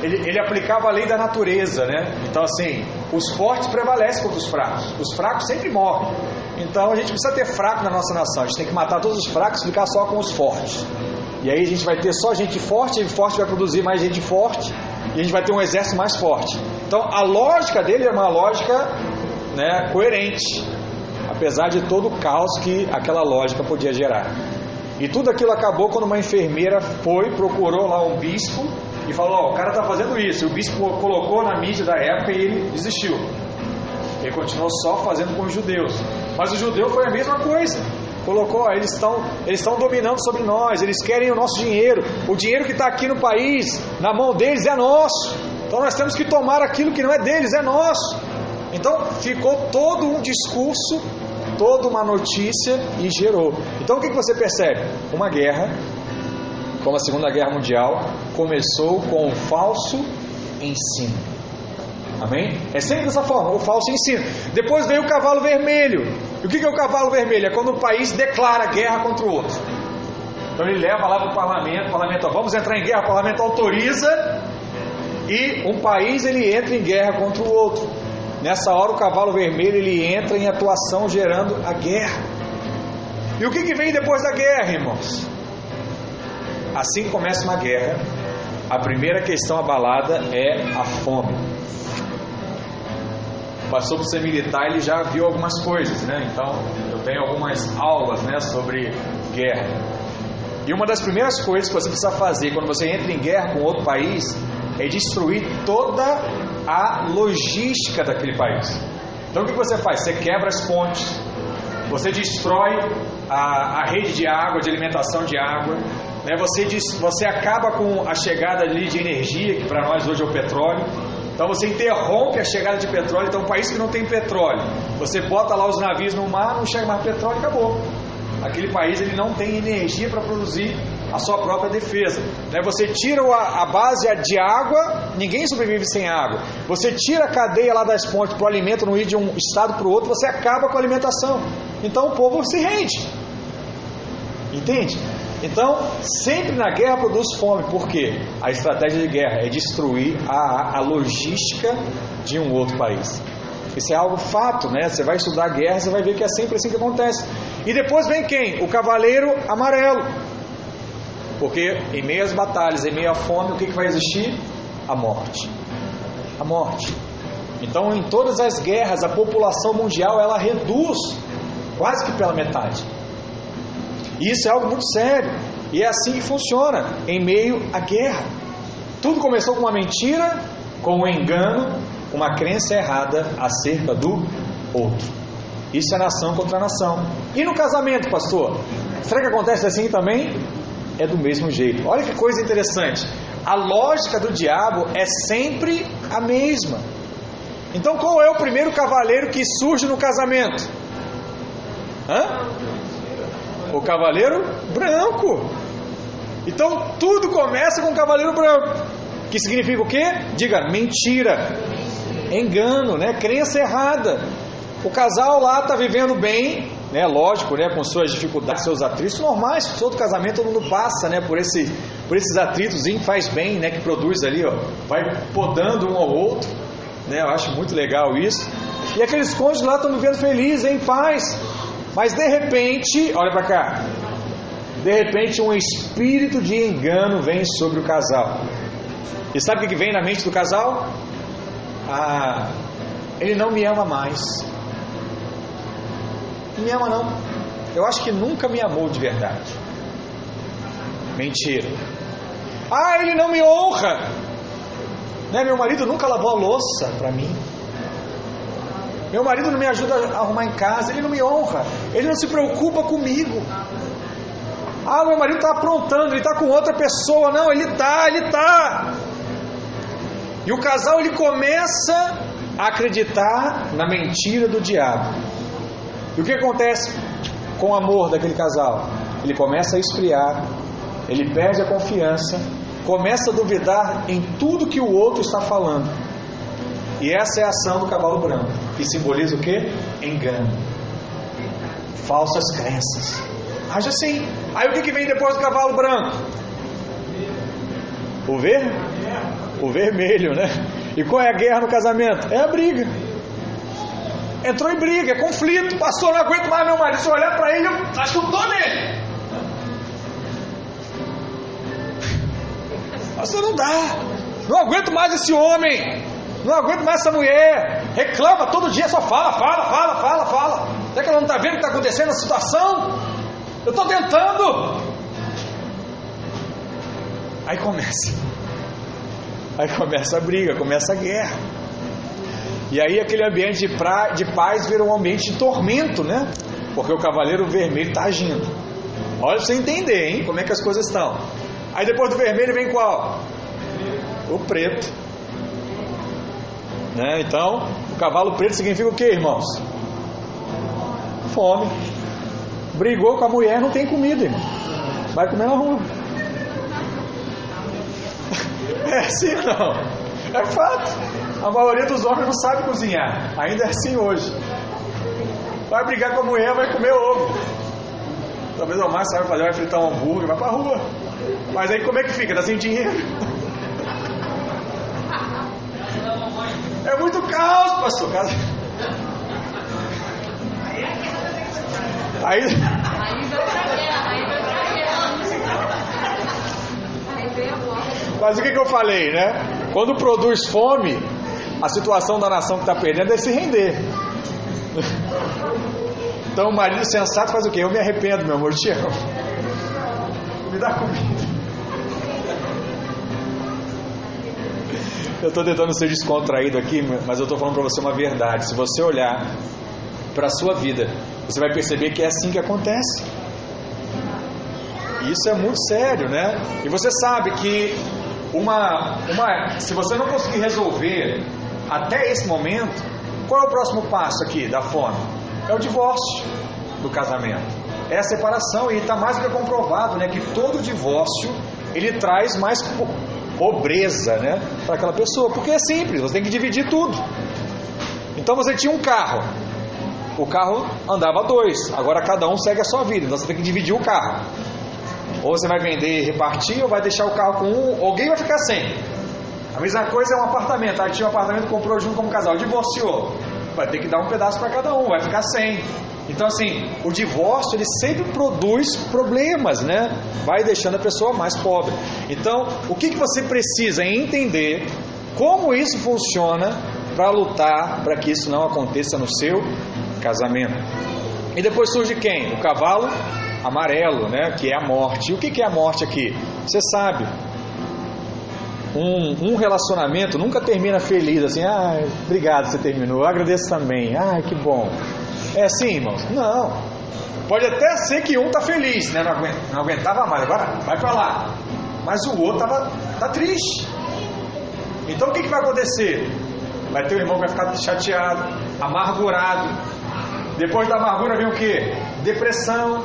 ele, ele, aplicava a lei da natureza, né? Então, assim, os fortes prevalecem contra os fracos, os fracos sempre morrem. Então, a gente precisa ter fraco na nossa nação, a gente tem que matar todos os fracos e ficar só com os fortes. E aí a gente vai ter só gente forte, e forte vai produzir mais gente forte, e a gente vai ter um exército mais forte. Então a lógica dele é uma lógica né, coerente, apesar de todo o caos que aquela lógica podia gerar. E tudo aquilo acabou quando uma enfermeira foi, procurou lá um bispo e falou: oh, o cara está fazendo isso. E o bispo colocou na mídia da época e ele desistiu. Ele continuou só fazendo com os judeus. Mas o judeu foi a mesma coisa colocou, eles estão eles estão dominando sobre nós, eles querem o nosso dinheiro. O dinheiro que está aqui no país, na mão deles, é nosso. Então nós temos que tomar aquilo que não é deles, é nosso. Então ficou todo um discurso, toda uma notícia e gerou. Então o que, que você percebe? Uma guerra, como a Segunda Guerra Mundial, começou com um falso ensino. Amém? É sempre dessa forma, o falso ensino. Depois veio o cavalo vermelho. E o que é o cavalo vermelho? É quando o país declara guerra contra o outro. Então ele leva lá para o parlamento, o parlamento, ó, vamos entrar em guerra, o parlamento autoriza e um país ele entra em guerra contra o outro. Nessa hora o cavalo vermelho ele entra em atuação gerando a guerra. E o que, que vem depois da guerra, irmãos? Assim começa uma guerra, a primeira questão abalada é a fome passou por ser militar, ele já viu algumas coisas, né? Então, eu tenho algumas aulas, né, sobre guerra. E uma das primeiras coisas que você precisa fazer quando você entra em guerra com outro país é destruir toda a logística daquele país. Então, o que você faz? Você quebra as pontes, você destrói a, a rede de água, de alimentação de água, né? você, você acaba com a chegada ali de energia, que para nós hoje é o petróleo. Então você interrompe a chegada de petróleo. Então, um país que não tem petróleo, você bota lá os navios no mar, não chega mais petróleo, acabou. Aquele país ele não tem energia para produzir a sua própria defesa. Né? Você tira a, base de água, ninguém sobrevive sem água. Você tira a cadeia lá das pontes para o alimento não ir de um estado para o outro, você acaba com a alimentação. Então o povo se rende. Entende? Então, sempre na guerra produz fome, por quê? A estratégia de guerra é destruir a, a logística de um outro país. Isso é algo fato, né? Você vai estudar guerra, você vai ver que é sempre assim que acontece. E depois vem quem? O cavaleiro amarelo. Porque em meio às batalhas, em meio à fome, o que, que vai existir? A morte. A morte. Então, em todas as guerras, a população mundial ela reduz quase que pela metade. E isso é algo muito sério. E é assim que funciona em meio à guerra. Tudo começou com uma mentira, com um engano, uma crença errada acerca do outro. Isso é nação contra nação. E no casamento, pastor? Será que acontece assim também? É do mesmo jeito. Olha que coisa interessante. A lógica do diabo é sempre a mesma. Então, qual é o primeiro cavaleiro que surge no casamento? Hã? O cavaleiro branco. Então tudo começa com o cavaleiro branco. Que significa o quê? Diga mentira. Engano, né? Crença errada. O casal lá está vivendo bem, né? Lógico, né? Com suas dificuldades, seus atritos normais. Todo casamento todo mundo passa, né? Por esse, por esses atritos, faz bem, né? Que produz ali, ó, vai podando um ao outro, né? Eu acho muito legal isso. E aqueles cônjuges lá estão vivendo felizes, em paz. Mas de repente, olha para cá. De repente, um espírito de engano vem sobre o casal. E sabe o que vem na mente do casal? Ah, ele não me ama mais. Não me ama não. Eu acho que nunca me amou de verdade. Mentira. Ah, ele não me honra. Né? Meu marido nunca lavou a louça para mim. Meu marido não me ajuda a arrumar em casa, ele não me honra, ele não se preocupa comigo. Ah, meu marido está aprontando, ele está com outra pessoa. Não, ele está, ele está. E o casal ele começa a acreditar na mentira do diabo. E o que acontece com o amor daquele casal? Ele começa a esfriar, ele perde a confiança, começa a duvidar em tudo que o outro está falando. E essa é a ação do cavalo branco, que simboliza o que? Engano, falsas crenças. Haja assim. Aí o que, que vem depois do cavalo branco? O ver? O vermelho, né? E qual é a guerra no casamento? É a briga. Entrou em briga, é conflito. Pastor, não aguento mais meu marido. Se eu olhar para ele, eu acho que eu tô nele. Pastor, não dá. Não aguento mais esse homem. Não aguento mais essa mulher. Reclama todo dia, só fala, fala, fala, fala, fala. Será que ela não está vendo o que está acontecendo na situação? Eu estou tentando. Aí começa. Aí começa a briga, começa a guerra. E aí aquele ambiente de, pra, de paz vira um ambiente de tormento, né? Porque o cavaleiro vermelho está agindo. Olha para você entender, hein? Como é que as coisas estão. Aí depois do vermelho vem qual? O preto. Né? Então, o cavalo preto significa o que, irmãos? Fome. Brigou com a mulher, não tem comida, irmão. Vai comer na rua. É assim não. É fato. A maioria dos homens não sabe cozinhar. Ainda é assim hoje. Vai brigar com a mulher, vai comer ovo. Talvez o mais sabe fazer, vai fritar um hambúrguer, vai pra rua. Mas aí como é que fica? Tá sem dinheiro. É muito caos, pastor. Aí. Mas o que, que eu falei, né? Quando produz fome, a situação da nação que está perdendo é se render. Então o marido sensato faz o quê? Eu me arrependo, meu amor, te amo. Me dá comida. Eu estou tentando ser descontraído aqui, mas eu estou falando para você uma verdade. Se você olhar para a sua vida, você vai perceber que é assim que acontece. Isso é muito sério, né? E você sabe que uma, uma, se você não conseguir resolver até esse momento, qual é o próximo passo aqui da fome? É o divórcio do casamento. É a separação e está mais do que comprovado, né? Que todo divórcio ele traz mais pobreza, né, para aquela pessoa, porque é simples, você tem que dividir tudo. Então você tinha um carro, o carro andava dois, agora cada um segue a sua vida, então você tem que dividir o carro. Ou você vai vender e repartir, ou vai deixar o carro com um, alguém vai ficar sem. A mesma coisa é um apartamento, aí tinha um apartamento, comprou junto como casal, divorciou, vai ter que dar um pedaço para cada um, vai ficar sem. Então, assim, o divórcio ele sempre produz problemas, né? Vai deixando a pessoa mais pobre. Então, o que, que você precisa entender como isso funciona para lutar para que isso não aconteça no seu casamento. E depois surge quem? O cavalo amarelo, né? Que é a morte. E o que, que é a morte aqui? Você sabe. Um, um, relacionamento nunca termina feliz assim, ah, obrigado, você terminou, eu agradeço também, ah, que bom. É assim, irmãos? Não. Pode até ser que um tá feliz, né? Não aguentava mais, agora vai para lá. Mas o outro tava, tá triste. Então o que, que vai acontecer? Vai ter um irmão que vai ficar chateado, amargurado. Depois da amargura vem o que? Depressão.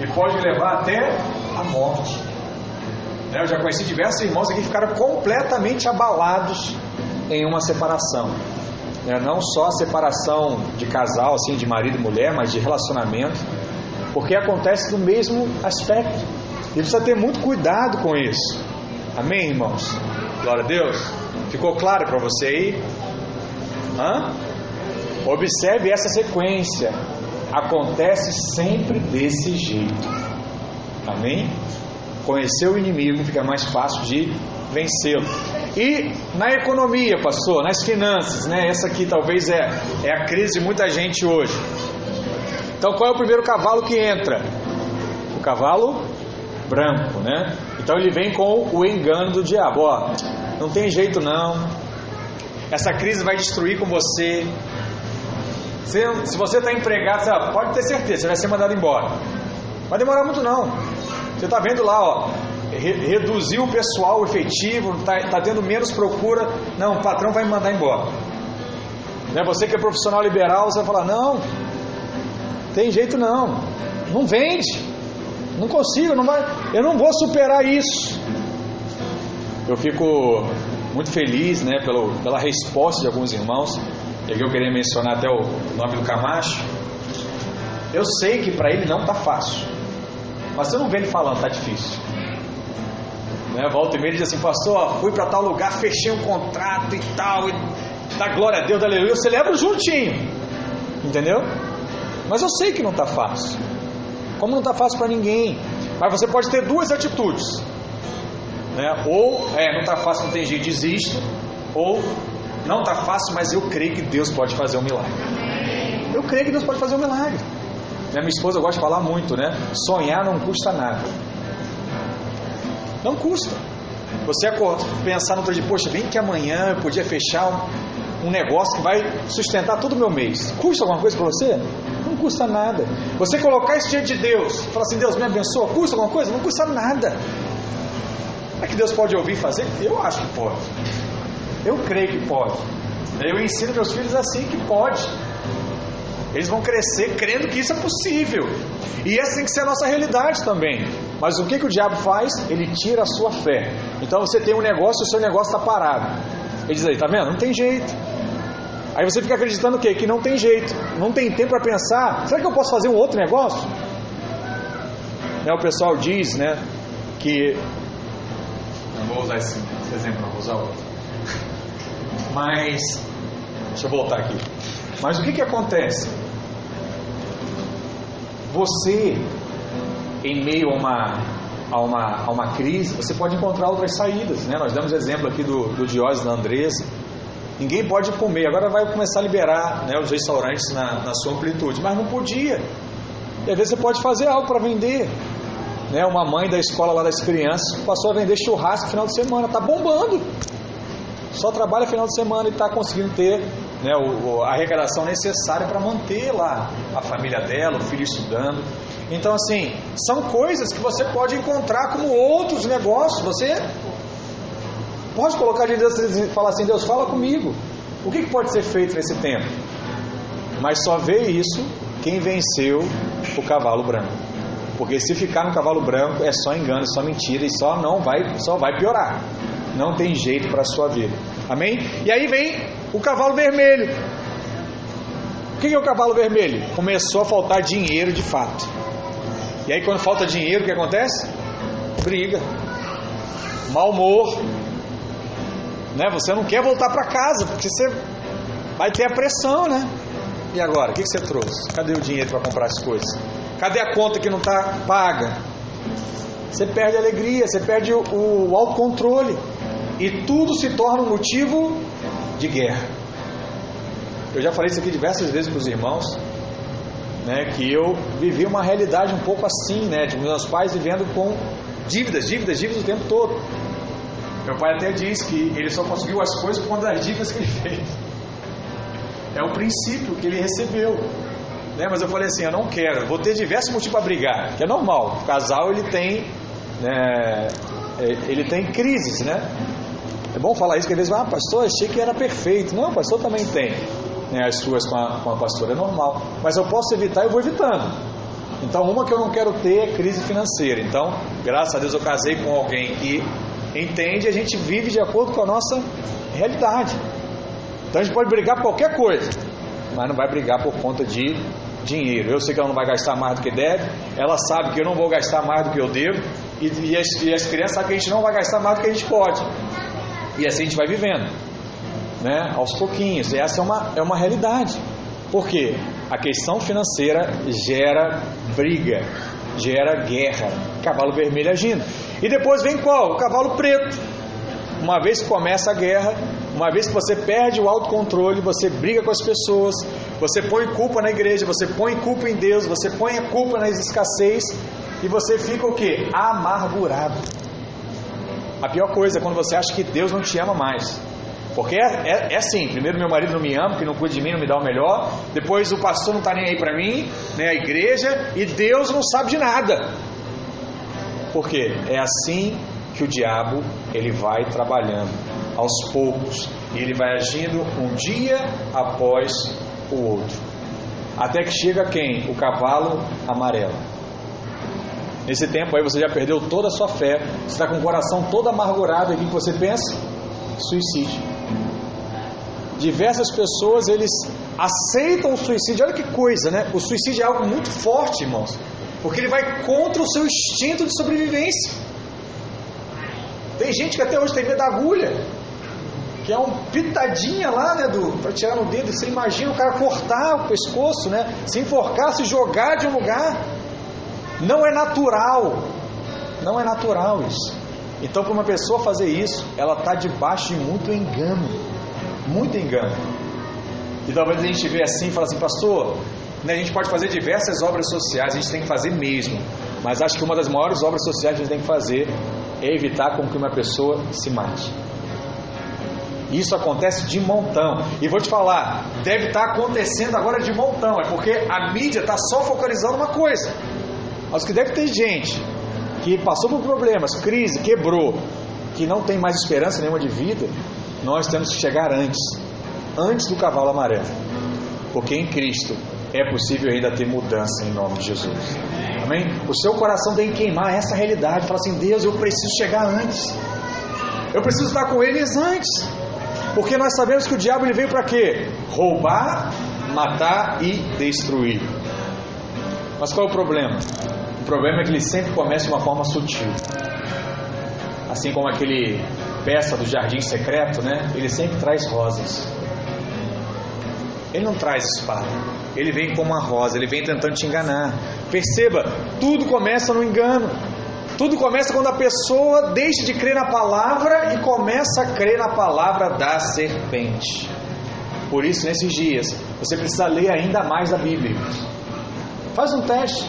E pode levar até a morte. Né? Eu já conheci diversos irmãos aqui que ficaram completamente abalados em uma separação. Né? não só a separação de casal, assim, de marido e mulher, mas de relacionamento, porque acontece do mesmo aspecto. E precisa ter muito cuidado com isso. Amém, irmãos? Glória a Deus. Ficou claro para você aí? Hã? Observe essa sequência. Acontece sempre desse jeito. Amém? Conhecer o inimigo fica mais fácil de vencê-lo. E na economia, pastor, nas finanças, né? Essa aqui talvez é, é a crise de muita gente hoje. Então qual é o primeiro cavalo que entra? O cavalo branco, né? Então ele vem com o engano do diabo. Ó, não tem jeito não. Essa crise vai destruir com você. Se, se você está empregado, você, pode ter certeza, você vai ser mandado embora. Vai demorar muito não. Você está vendo lá, ó, re, reduziu o pessoal efetivo, está tá tendo menos procura. Não, o patrão vai me mandar embora. Né? Você que é profissional liberal, você vai falar, não, tem jeito não. Não vende. Não consigo, não vai, eu não vou superar isso. Eu fico muito feliz né, pelo, pela resposta de alguns irmãos. E aqui eu queria mencionar até o nome do Camacho. Eu sei que para ele não está fácil. Mas você não vê ele falando, está difícil. Né? Volta e meia diz assim, pastor, fui para tal lugar, fechei um contrato e tal, e glória a Deus, aleluia, eu celebro juntinho. Entendeu? Mas eu sei que não está fácil. Como não está fácil para ninguém. Mas você pode ter duas atitudes. Né? Ou, é, não está fácil, não tem jeito, desista. Ou, não está fácil, mas eu creio que Deus pode fazer um milagre. Eu creio que Deus pode fazer um milagre. Minha esposa gosta de falar muito, né? Sonhar não custa nada. Não custa. Você pensar no outro dia, poxa, bem que amanhã eu podia fechar um, um negócio que vai sustentar todo o meu mês. Custa alguma coisa para você? Não custa nada. Você colocar isso diante de Deus, falar assim, Deus me abençoa, custa alguma coisa? Não custa nada. É que Deus pode ouvir fazer? Eu acho que pode. Eu creio que pode. Eu ensino meus filhos assim que pode. Eles vão crescer crendo que isso é possível. E essa tem que ser a nossa realidade também. Mas o que, que o diabo faz? Ele tira a sua fé. Então você tem um negócio e o seu negócio está parado. Ele diz aí, tá vendo? Não tem jeito. Aí você fica acreditando o quê? Que não tem jeito. Não tem tempo para pensar. Será que eu posso fazer um outro negócio? Né, o pessoal diz, né? Que. Não vou usar esse exemplo, não vou usar outro. Mas. Deixa eu voltar aqui. Mas o que, que acontece? Você, em meio a uma, a, uma, a uma crise, você pode encontrar outras saídas. Né? Nós damos exemplo aqui do, do Diógenes da Andresa. Ninguém pode comer, agora vai começar a liberar né, os restaurantes na, na sua amplitude, mas não podia. E às vezes você pode fazer algo para vender. Né, uma mãe da escola lá das crianças passou a vender churrasco no final de semana, está bombando. Só trabalha final de semana e está conseguindo ter né, o, a arrecadação necessária para manter lá a família dela, o filho estudando. Então, assim, são coisas que você pode encontrar como outros negócios. Você pode colocar de Deus e falar assim: Deus, fala comigo. O que, pode ser feito nesse tempo? Mas só vê isso quem venceu o cavalo branco. Porque se ficar no cavalo branco é só engano, é só mentira e só não vai, só vai piorar. Não tem jeito para a sua vida. Amém? E aí vem o cavalo vermelho. O que é o cavalo vermelho? Começou a faltar dinheiro de fato. E aí quando falta dinheiro, o que acontece? Briga. Mal humor. Né? Você não quer voltar para casa, porque você vai ter a pressão, né? E agora, o que você trouxe? Cadê o dinheiro para comprar as coisas? Cadê a conta que não está paga? Você perde a alegria, você perde o, o autocontrole. E tudo se torna um motivo de guerra. Eu já falei isso aqui diversas vezes para os irmãos, né, que eu vivi uma realidade um pouco assim, né, de meus pais vivendo com dívidas, dívidas, dívidas o tempo todo. Meu pai até diz que ele só conseguiu as coisas por conta das dívidas que ele fez. É o princípio que ele recebeu. Né? Mas eu falei assim, eu não quero, vou ter diversos motivos para brigar, que é normal. O casal ele tem, né, ele tem crises, né? É bom falar isso, que às vezes, ah, pastor, achei que era perfeito. Não, pastor também tem né, as suas com a, com a pastora, é normal. Mas eu posso evitar e vou evitando. Então, uma que eu não quero ter é crise financeira. Então, graças a Deus eu casei com alguém que entende a gente vive de acordo com a nossa realidade. Então a gente pode brigar por qualquer coisa, mas não vai brigar por conta de dinheiro. Eu sei que ela não vai gastar mais do que deve, ela sabe que eu não vou gastar mais do que eu devo, e, e, as, e as crianças sabem que a gente não vai gastar mais do que a gente pode. E assim a gente vai vivendo, né? aos pouquinhos. E essa é uma, é uma realidade. Por quê? A questão financeira gera briga, gera guerra. Cavalo vermelho agindo. E depois vem qual? O cavalo preto. Uma vez que começa a guerra, uma vez que você perde o autocontrole, você briga com as pessoas, você põe culpa na igreja, você põe culpa em Deus, você põe a culpa nas escassez e você fica o que? Amargurado. A pior coisa é quando você acha que Deus não te ama mais. Porque é, é, é, assim: primeiro, meu marido não me ama, que não cuida de mim, não me dá o melhor. Depois, o pastor não está nem aí para mim, né, a igreja, e Deus não sabe de nada. Por quê? É assim que o diabo ele vai trabalhando aos poucos e ele vai agindo um dia após o outro, até que chega quem? O cavalo amarelo. Nesse tempo aí você já perdeu toda a sua fé, você está com o coração todo amargurado. E o que você pensa? Suicídio. Diversas pessoas eles aceitam o suicídio. Olha que coisa, né? O suicídio é algo muito forte, irmãos, porque ele vai contra o seu instinto de sobrevivência. Tem gente que até hoje tem medo da agulha, que é um pitadinha lá, né, do para tirar no dedo. Você imagina o cara cortar o pescoço, né? Se enforcar, se jogar de um lugar. Não é natural. Não é natural isso. Então, para uma pessoa fazer isso, ela está debaixo de muito engano. Muito engano. E talvez a gente vê assim e fala assim, pastor, né, a gente pode fazer diversas obras sociais, a gente tem que fazer mesmo. Mas acho que uma das maiores obras sociais que a gente tem que fazer é evitar com que uma pessoa se mate. Isso acontece de montão. E vou te falar, deve estar acontecendo agora de montão. É porque a mídia está só focalizando uma coisa. Mas que deve ter gente que passou por problemas, crise, quebrou, que não tem mais esperança nenhuma de vida, nós temos que chegar antes, antes do cavalo amarelo. Porque em Cristo é possível ainda ter mudança em nome de Jesus. Amém? O seu coração tem que queimar essa realidade. Fala assim: Deus, eu preciso chegar antes. Eu preciso estar com eles antes. Porque nós sabemos que o diabo ele veio para quê? Roubar, matar e destruir. Mas qual é o problema? O problema é que ele sempre começa de uma forma sutil. Assim como aquele peça do jardim secreto, né? Ele sempre traz rosas. Ele não traz espada. Ele vem como uma rosa, ele vem tentando te enganar. Perceba, tudo começa no engano. Tudo começa quando a pessoa deixa de crer na palavra e começa a crer na palavra da serpente. Por isso, nesses dias, você precisa ler ainda mais a Bíblia. Faz um teste.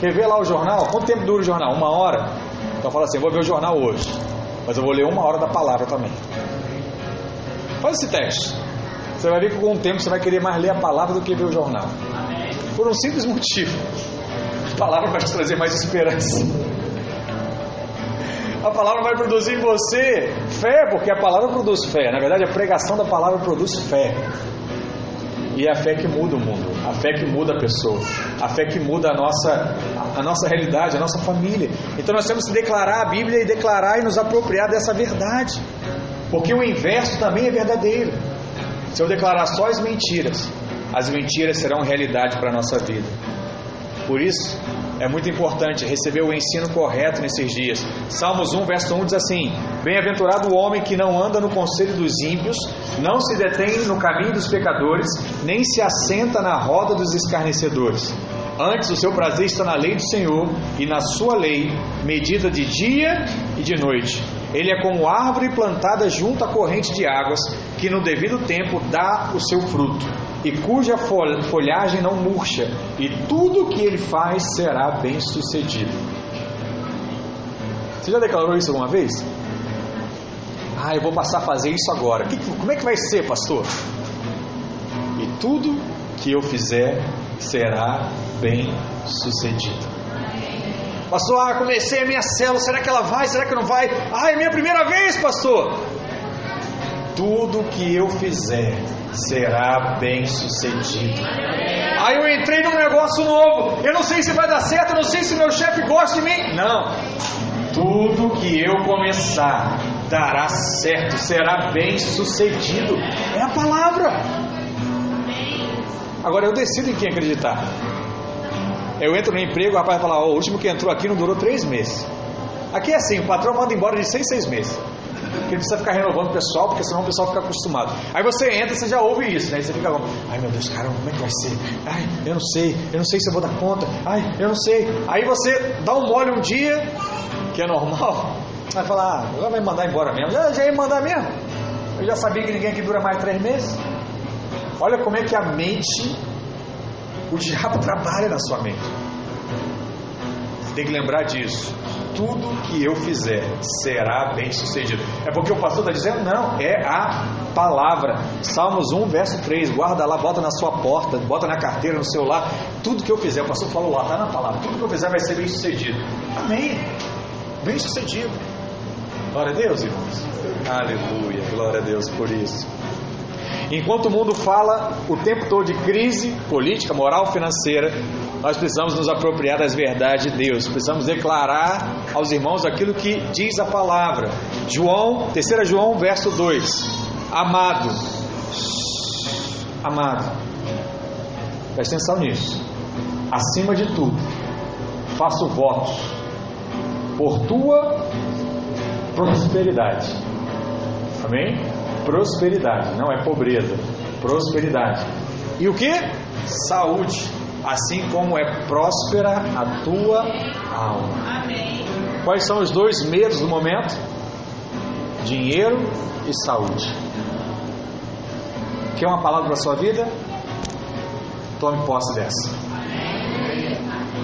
Quer ver lá o jornal? Quanto tempo dura o jornal? Uma hora? Então fala assim: vou ver o jornal hoje, mas eu vou ler uma hora da palavra também. Faz esse teste. Você vai ver que com o tempo você vai querer mais ler a palavra do que ver o jornal. Por um simples motivo. A palavra vai te trazer mais esperança. A palavra vai produzir em você fé, porque a palavra produz fé. Na verdade, a pregação da palavra produz fé. E é a fé que muda o mundo, a fé que muda a pessoa, a fé que muda a nossa, a nossa realidade, a nossa família. Então nós temos que declarar a Bíblia e declarar e nos apropriar dessa verdade. Porque o inverso também é verdadeiro. Se eu declarar só as mentiras, as mentiras serão realidade para a nossa vida. Por isso, é muito importante receber o ensino correto nesses dias. Salmos 1, verso 1 diz assim: Bem-aventurado o homem que não anda no conselho dos ímpios, não se detém no caminho dos pecadores, nem se assenta na roda dos escarnecedores. Antes, o seu prazer está na lei do Senhor, e na sua lei, medida de dia e de noite. Ele é como árvore plantada junto à corrente de águas, que no devido tempo dá o seu fruto e cuja folhagem não murcha, e tudo que ele faz será bem sucedido. Você já declarou isso alguma vez? Ah, eu vou passar a fazer isso agora. como é que vai ser, pastor? E tudo que eu fizer será bem sucedido. Pastor, ah, comecei a minha célula, será que ela vai? Será que não vai? Ah, é minha primeira vez, pastor. Tudo que eu fizer será bem sucedido. Aí eu entrei num negócio novo. Eu não sei se vai dar certo, eu não sei se meu chefe gosta de mim. Não. Tudo que eu começar dará certo, será bem sucedido. É a palavra. Agora eu decido em quem acreditar. Eu entro no emprego, o rapaz fala: oh, o último que entrou aqui não durou três meses. Aqui é assim: o patrão manda embora de seis, seis meses. Porque precisa ficar renovando o pessoal, porque senão o pessoal fica acostumado. Aí você entra você já ouve isso, né? Você fica como, ai meu Deus, caramba, como é que vai ser? Ai, eu não sei, eu não sei se eu vou dar conta, ai, eu não sei. Aí você dá um mole um dia, que é normal, vai falar, ah, agora vai mandar embora mesmo. Já, já ia mandar mesmo. Eu já sabia que ninguém aqui dura mais três meses. Olha como é que a mente, o diabo trabalha na sua mente. Você tem que lembrar disso tudo que eu fizer será bem sucedido. É porque o pastor está dizendo? Não, é a palavra. Salmos 1, verso 3. Guarda lá, bota na sua porta, bota na carteira, no celular. Tudo que eu fizer, o pastor falou lá, está na palavra. Tudo que eu fizer vai ser bem sucedido. Amém. Bem sucedido. Glória a Deus, irmãos. Aleluia. Glória a Deus por isso. Enquanto o mundo fala o tempo todo de crise política, moral, financeira, nós precisamos nos apropriar das verdades de Deus. Precisamos declarar aos irmãos aquilo que diz a palavra. João, 3 João, verso 2. Amado. Amado. Presta atenção nisso. Acima de tudo, faço votos por tua prosperidade. Amém? prosperidade, não é pobreza, prosperidade. E o que? Saúde, assim como é próspera a tua alma. Amém. Quais são os dois medos do momento? Dinheiro e saúde. Quer uma palavra para a sua vida? Tome posse dessa.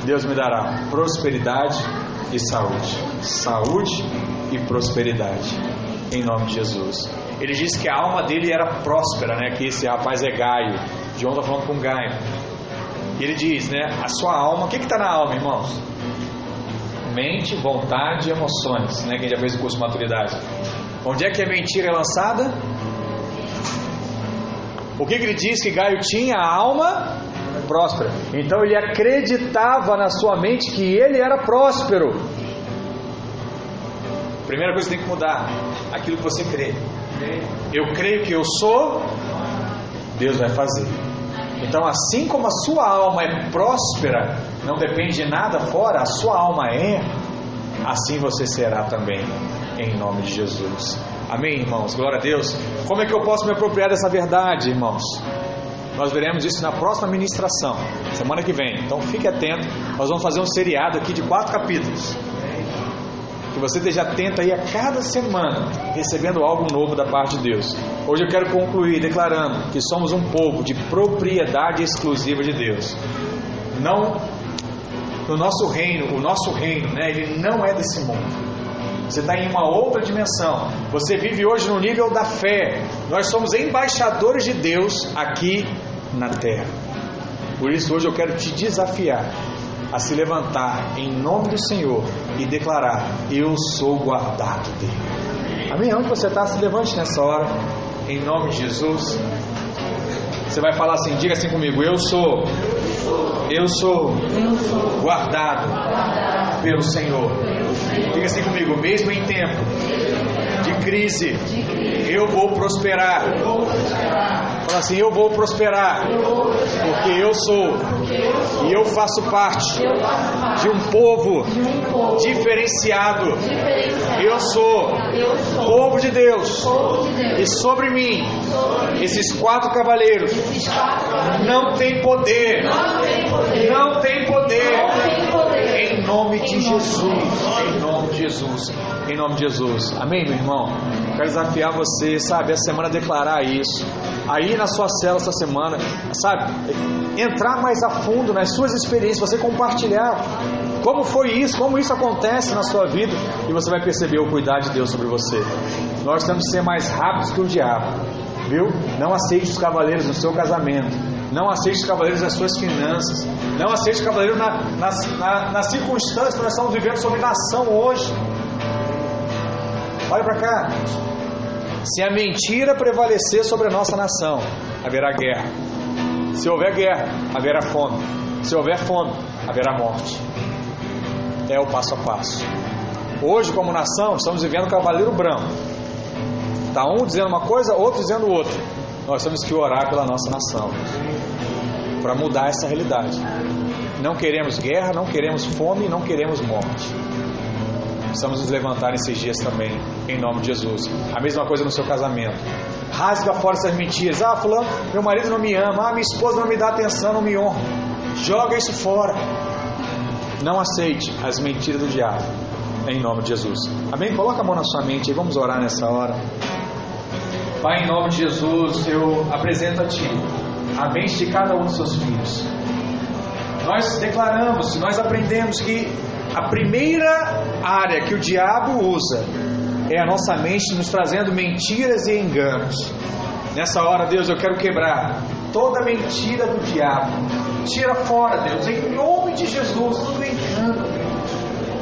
Deus me dará prosperidade e saúde. Saúde e prosperidade. Em nome de Jesus. Ele disse que a alma dele era próspera, né? Que esse rapaz é Gaio. João está falando com Gaio. E ele diz, né? A sua alma, o que está na alma, irmãos? Mente, vontade e emoções, né? Quem já fez o curso de maturidade. Onde é que a mentira é lançada? O que, que ele diz que Gaio tinha? A alma próspera. Então ele acreditava na sua mente que ele era próspero. Primeira coisa que tem que mudar, aquilo que você crê. Eu creio que eu sou, Deus vai fazer. Então, assim como a sua alma é próspera, não depende de nada fora, a sua alma é, assim você será também, em nome de Jesus. Amém, irmãos? Glória a Deus. Como é que eu posso me apropriar dessa verdade, irmãos? Nós veremos isso na próxima ministração, semana que vem. Então fique atento. Nós vamos fazer um seriado aqui de quatro capítulos. Que você esteja atento aí a cada semana, recebendo algo novo da parte de Deus. Hoje eu quero concluir declarando que somos um povo de propriedade exclusiva de Deus. Não no nosso reino, o nosso reino, né, ele não é desse mundo. Você está em uma outra dimensão. Você vive hoje no nível da fé. Nós somos embaixadores de Deus aqui na terra. Por isso, hoje eu quero te desafiar a se levantar em nome do Senhor e declarar: Eu sou guardado dele. Amém? Onde você está, se levante nessa hora, em nome de Jesus. Você vai falar assim: Diga assim comigo: Eu sou, eu sou guardado pelo Senhor. Diga assim comigo: Mesmo em tempo crise, eu vou prosperar. Fala assim: Eu vou prosperar, porque eu sou. E eu faço parte de um povo diferenciado. Eu sou povo de Deus, e sobre mim, esses quatro cavaleiros não tem poder, não tem poder, em nome de Jesus, em nome de Jesus, em nome de Jesus. Amém, meu irmão? Quero desafiar você, sabe, essa semana declarar isso. Aí na sua cela essa semana, sabe, entrar mais a fundo nas suas experiências, você compartilhar como foi isso, como isso acontece na sua vida, e você vai perceber o cuidado de Deus sobre você. Nós temos que ser mais rápidos que o diabo, viu? Não aceite os cavaleiros no seu casamento, não aceite os cavaleiros nas suas finanças, não aceite os cavaleiros na, na, na, na circunstância que nós estamos vivendo sobre nação hoje. Olha para cá. Se a mentira prevalecer sobre a nossa nação, haverá guerra. Se houver guerra, haverá fome. Se houver fome, haverá morte. É o passo a passo. Hoje, como nação, estamos vivendo o cavaleiro branco. Está um dizendo uma coisa, outro dizendo outra. Nós temos que orar pela nossa nação para mudar essa realidade. Não queremos guerra, não queremos fome, não queremos morte. Precisamos nos levantar nesses dias também, em nome de Jesus. A mesma coisa no seu casamento. Rasga fora essas mentiras. Ah, fulano, meu marido não me ama. Ah, minha esposa não me dá atenção, não me honra. Joga isso fora. Não aceite as mentiras do diabo, em nome de Jesus. Amém? Coloca a mão na sua mente e vamos orar nessa hora. Pai, em nome de Jesus, eu apresento a Ti a mente de cada um dos seus filhos. Nós declaramos, nós aprendemos que a primeira área que o diabo usa é a nossa mente nos trazendo mentiras e enganos. Nessa hora, Deus, eu quero quebrar toda mentira do diabo. Tira fora, Deus, em nome de Jesus, todo engano,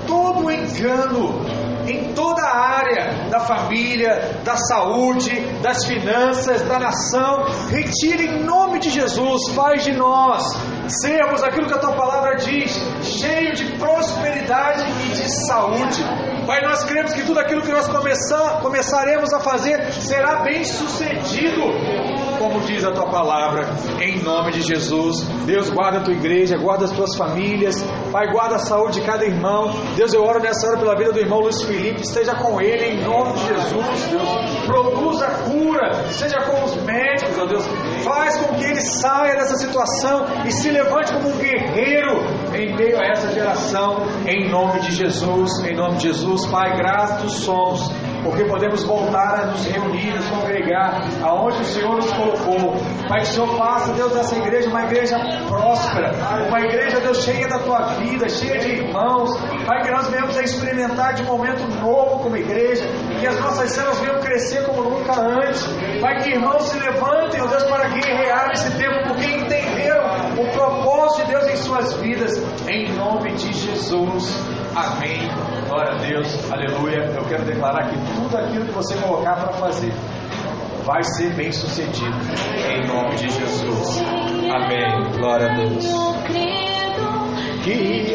todo engano em toda a área da família, da saúde, das finanças, da nação. Retire em nome de Jesus, faz de nós sermos aquilo que a tua palavra diz, cheio de prosperidade e de saúde. Pai, nós cremos que tudo aquilo que nós começar, começaremos a fazer será bem sucedido como diz a tua palavra, em nome de Jesus. Deus, guarda a tua igreja, guarda as tuas famílias, Pai, guarda a saúde de cada irmão. Deus, eu oro nessa hora pela vida do irmão Luiz Felipe, esteja com ele, em nome de Jesus, Deus. Produza cura, esteja com os médicos, ó Deus. Faz com que ele saia dessa situação e se levante como um guerreiro em meio a essa geração, em nome de Jesus, em nome de Jesus, Pai, gratos somos porque podemos voltar a nos reunir, nos congregar, aonde o Senhor nos colocou. Pai, que o Senhor faça, Deus, dessa igreja uma igreja próspera, uma igreja, Deus, cheia da tua vida, cheia de irmãos. Pai, que nós venhamos a experimentar de momento novo como igreja, que as nossas células venham crescer como nunca antes. Pai, que irmãos se levantem, Deus, para guerrear esse tempo, porque entenderam o propósito de Deus em suas vidas, em nome de Jesus. Amém. Glória a Deus. Aleluia. Eu quero declarar que tudo aquilo que você colocar para fazer vai ser bem sucedido. Em nome de Jesus. Amém. Glória a Deus. Que